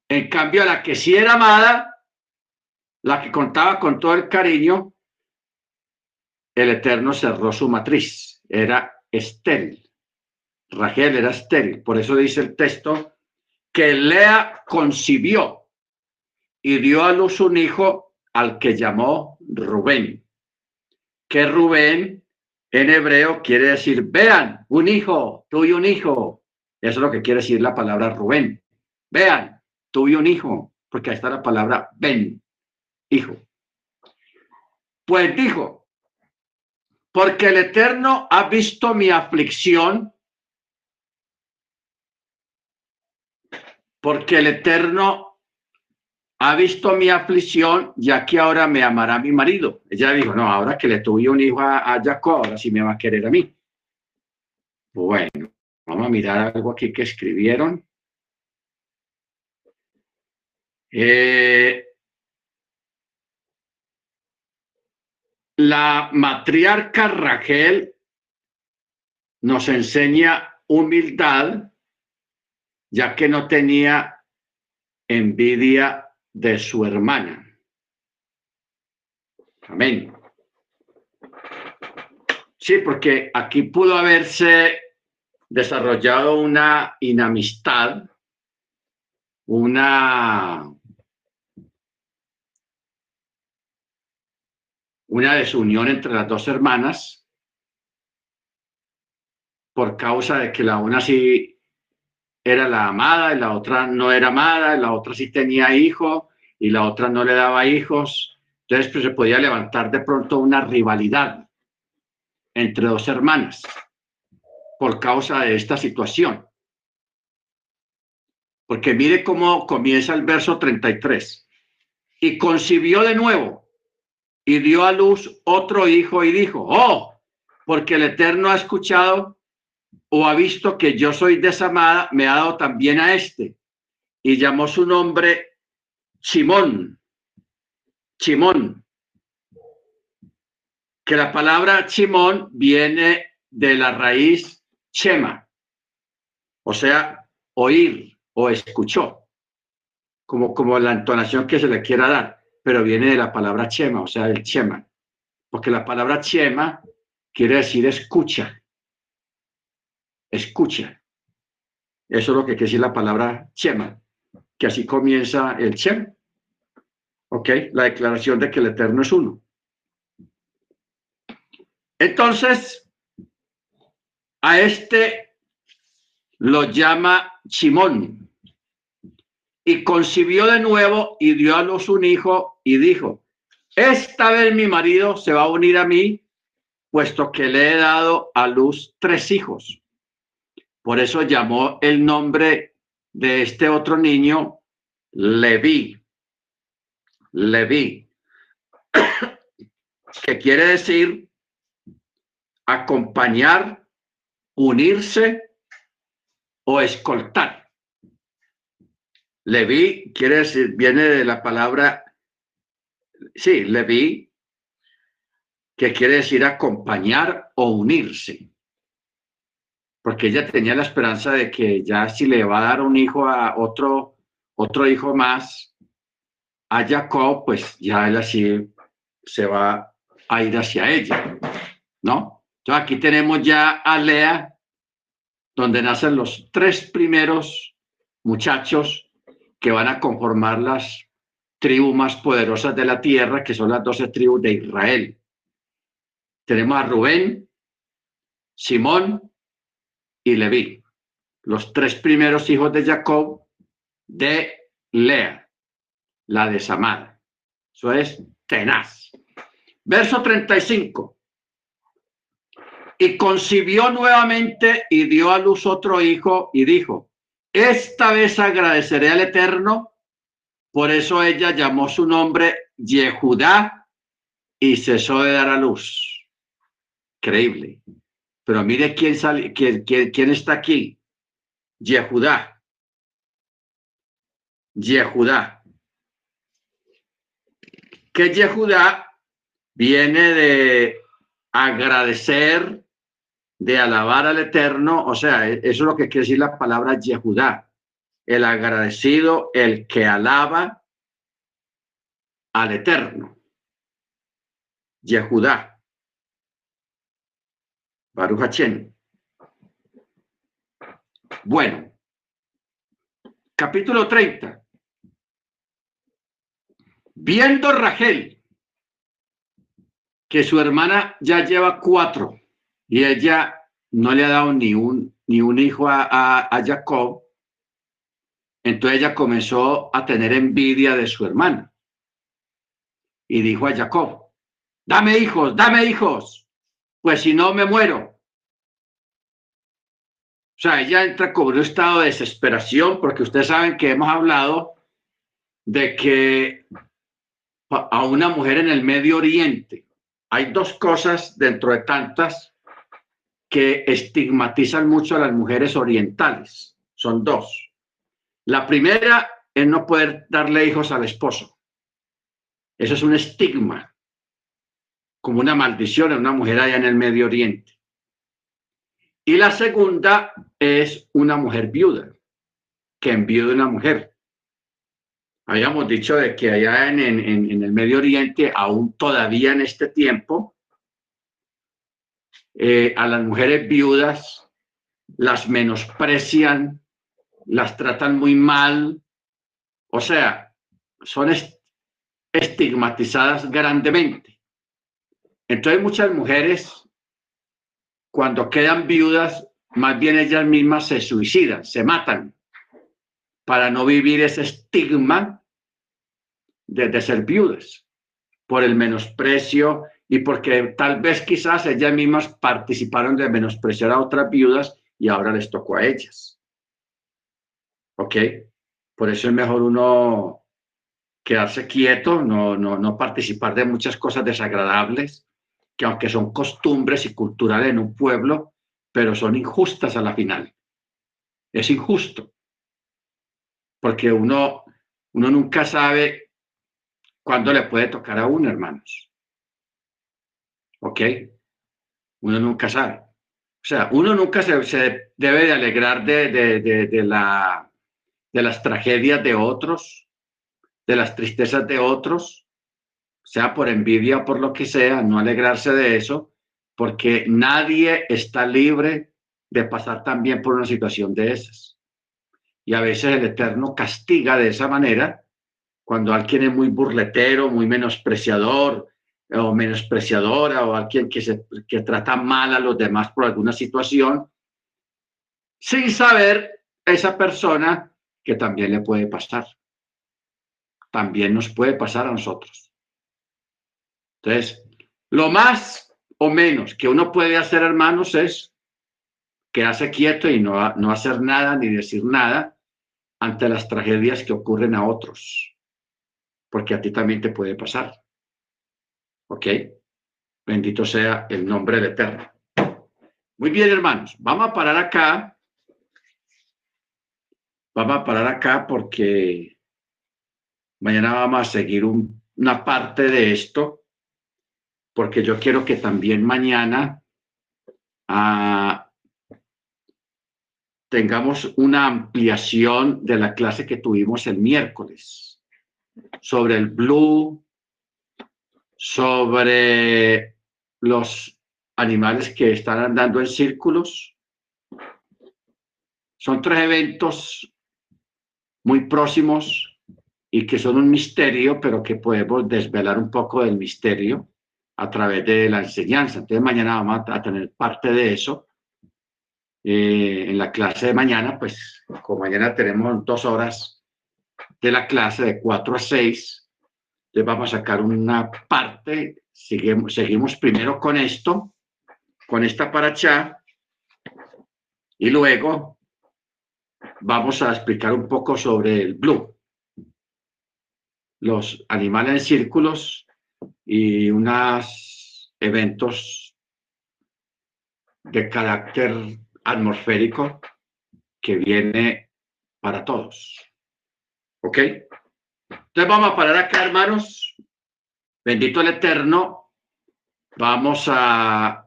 Speaker 1: En cambio, la que sí era amada, la que contaba con todo el cariño, el Eterno cerró su matriz, era estéril. Rachel era estéril, por eso dice el texto que Lea concibió y dio a luz un hijo al que llamó Rubén. Que Rubén en hebreo quiere decir, vean, un hijo, tuve un hijo. Eso es lo que quiere decir la palabra Rubén. Vean, tuve un hijo, porque ahí está la palabra Ben, hijo. Pues dijo, porque el Eterno ha visto mi aflicción, porque el Eterno ha visto mi aflicción, ya que ahora me amará mi marido. Ella dijo, no, ahora que le tuve un hijo a, Jacob, ahora sí me va a querer a mí. Bueno, vamos a mirar algo aquí que escribieron. Eh, la matriarca Rachel nos enseña humildad, ya que no tenía envidia de su hermana. Amén. Sí, porque aquí pudo haberse desarrollado una inamistad, una, una desunión entre las dos hermanas por causa de que la una sí era la amada y la otra no era amada, y la otra sí tenía hijos y la otra no le daba hijos. Entonces pues, se podía levantar de pronto una rivalidad entre dos hermanas por causa de esta situación. Porque mire cómo comienza el verso 33. Y concibió de nuevo y dio a luz otro hijo y dijo, oh, porque el Eterno ha escuchado o ha visto que yo soy desamada, me ha dado también a este. Y llamó su nombre Chimón. Chimón. Que la palabra Chimón viene de la raíz chema, o sea, oír o escuchó, como, como la entonación que se le quiera dar, pero viene de la palabra chema, o sea, el chema, porque la palabra chema quiere decir escucha escucha. Eso es lo que quiere decir la palabra Shema, que así comienza el Shem. ¿Ok? La declaración de que el Eterno es uno. Entonces, a este lo llama Simón. Y concibió de nuevo y dio a luz un hijo y dijo, esta vez mi marido se va a unir a mí, puesto que le he dado a luz tres hijos. Por eso llamó el nombre de este otro niño Leví. Leví. que quiere decir acompañar, unirse o escoltar. Leví quiere decir, viene de la palabra, sí, Leví, que quiere decir acompañar o unirse porque ella tenía la esperanza de que ya si le va a dar un hijo a otro, otro hijo más, a Jacob, pues ya él así se va a ir hacia ella, ¿no? Entonces aquí tenemos ya a Lea, donde nacen los tres primeros muchachos que van a conformar las tribus más poderosas de la tierra, que son las doce tribus de Israel. Tenemos a Rubén, Simón y Leví, los tres primeros hijos de Jacob de Lea, la de Samar. Eso es tenaz. Verso 35. Y concibió nuevamente y dio a luz otro hijo y dijo, esta vez agradeceré al Eterno. Por eso ella llamó su nombre Yehudá y cesó de dar a luz. Increíble. Pero mire quién, sale, quién, quién, quién está aquí. Yehudá. Yehudá. Que Yehudá viene de agradecer, de alabar al Eterno, o sea, e-, eso es lo que quiere decir la palabra Yehudá, el agradecido, el que alaba al Eterno. Yehudá. Baruch Hachén. Bueno, capítulo 30. Viendo Rachel que su hermana ya lleva cuatro y ella no le ha dado ni un, ni un hijo a, a, Jacob, entonces ella comenzó a tener envidia de su hermana y dijo a Jacob, dame hijos, dame hijos, pues si no me muero. O sea, ella entra como en un estado de desesperación porque ustedes saben que hemos hablado de que a una mujer en el Medio Oriente hay dos cosas dentro de tantas que estigmatizan mucho a las mujeres orientales. Son dos. La primera es no poder darle hijos al esposo. Eso es un estigma, como una maldición a una mujer allá en el Medio Oriente. Y la segunda es una mujer viuda, que enviuda una mujer. Habíamos dicho de que allá en, en, en, el Medio Oriente, aún todavía en este tiempo, eh, a las mujeres viudas las menosprecian, las tratan muy mal, o sea, son estigmatizadas grandemente. Entonces muchas mujeres cuando quedan viudas, más bien ellas mismas se suicidan, se matan, para no vivir ese estigma de, de ser viudas, por el menosprecio y porque tal vez quizás ellas mismas participaron de menospreciar a otras viudas y ahora les tocó a ellas. ¿Ok? Por eso es mejor uno quedarse quieto, no, no, no participar de muchas cosas desagradables que aunque son costumbres y culturales en un pueblo, pero son injustas a la final. Es injusto. Porque uno, uno nunca sabe cuándo le puede tocar a uno, hermanos. ¿Ok? Uno nunca sabe. O sea, uno nunca se, se debe de alegrar de, de, de, la, de las tragedias de otros, de las tristezas de otros, sea por envidia o por lo que sea, no alegrarse de eso, porque nadie está libre de pasar también por una situación de esas. Y a veces el Eterno castiga de esa manera cuando alguien es muy burletero, muy menospreciador o menospreciadora o alguien que, se, que trata mal a los demás por alguna situación, sin saber esa persona que también le puede pasar. También nos puede pasar a nosotros. Entonces, lo más o menos que uno puede hacer, hermanos, es quedarse quieto y no, no hacer nada ni decir nada ante las tragedias que ocurren a otros, porque a ti también te puede pasar. ¿Ok? Bendito sea el nombre del Eterno. Muy bien, hermanos, vamos a parar acá. Vamos a parar acá porque mañana vamos a seguir un, una parte de esto porque yo quiero que también mañana ah, tengamos una ampliación de la clase que tuvimos el miércoles. sobre el blue, sobre los animales que están andando en círculos. Son tres eventos muy próximos y que son un misterio, pero que podemos desvelar un poco del misterio a través de la enseñanza. Entonces mañana vamos a tener parte de eso. Eh, en la clase de mañana, pues como mañana tenemos dos horas de la clase de 4 a 6, les vamos a sacar una parte, seguimos, seguimos primero con esto, con esta paracha, y luego vamos a explicar un poco sobre el blue, los animales en círculos y unos eventos de carácter atmosférico que viene para todos. ¿Ok? Entonces vamos a parar acá, hermanos. Bendito el Eterno. Vamos a...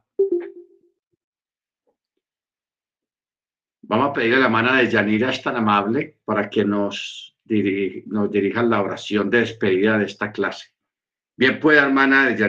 Speaker 1: Vamos a pedirle la mano de Yanira, es tan amable, para que nos, nos dirija la oración de despedida de esta clase. Bien puede, hermana de Yanira.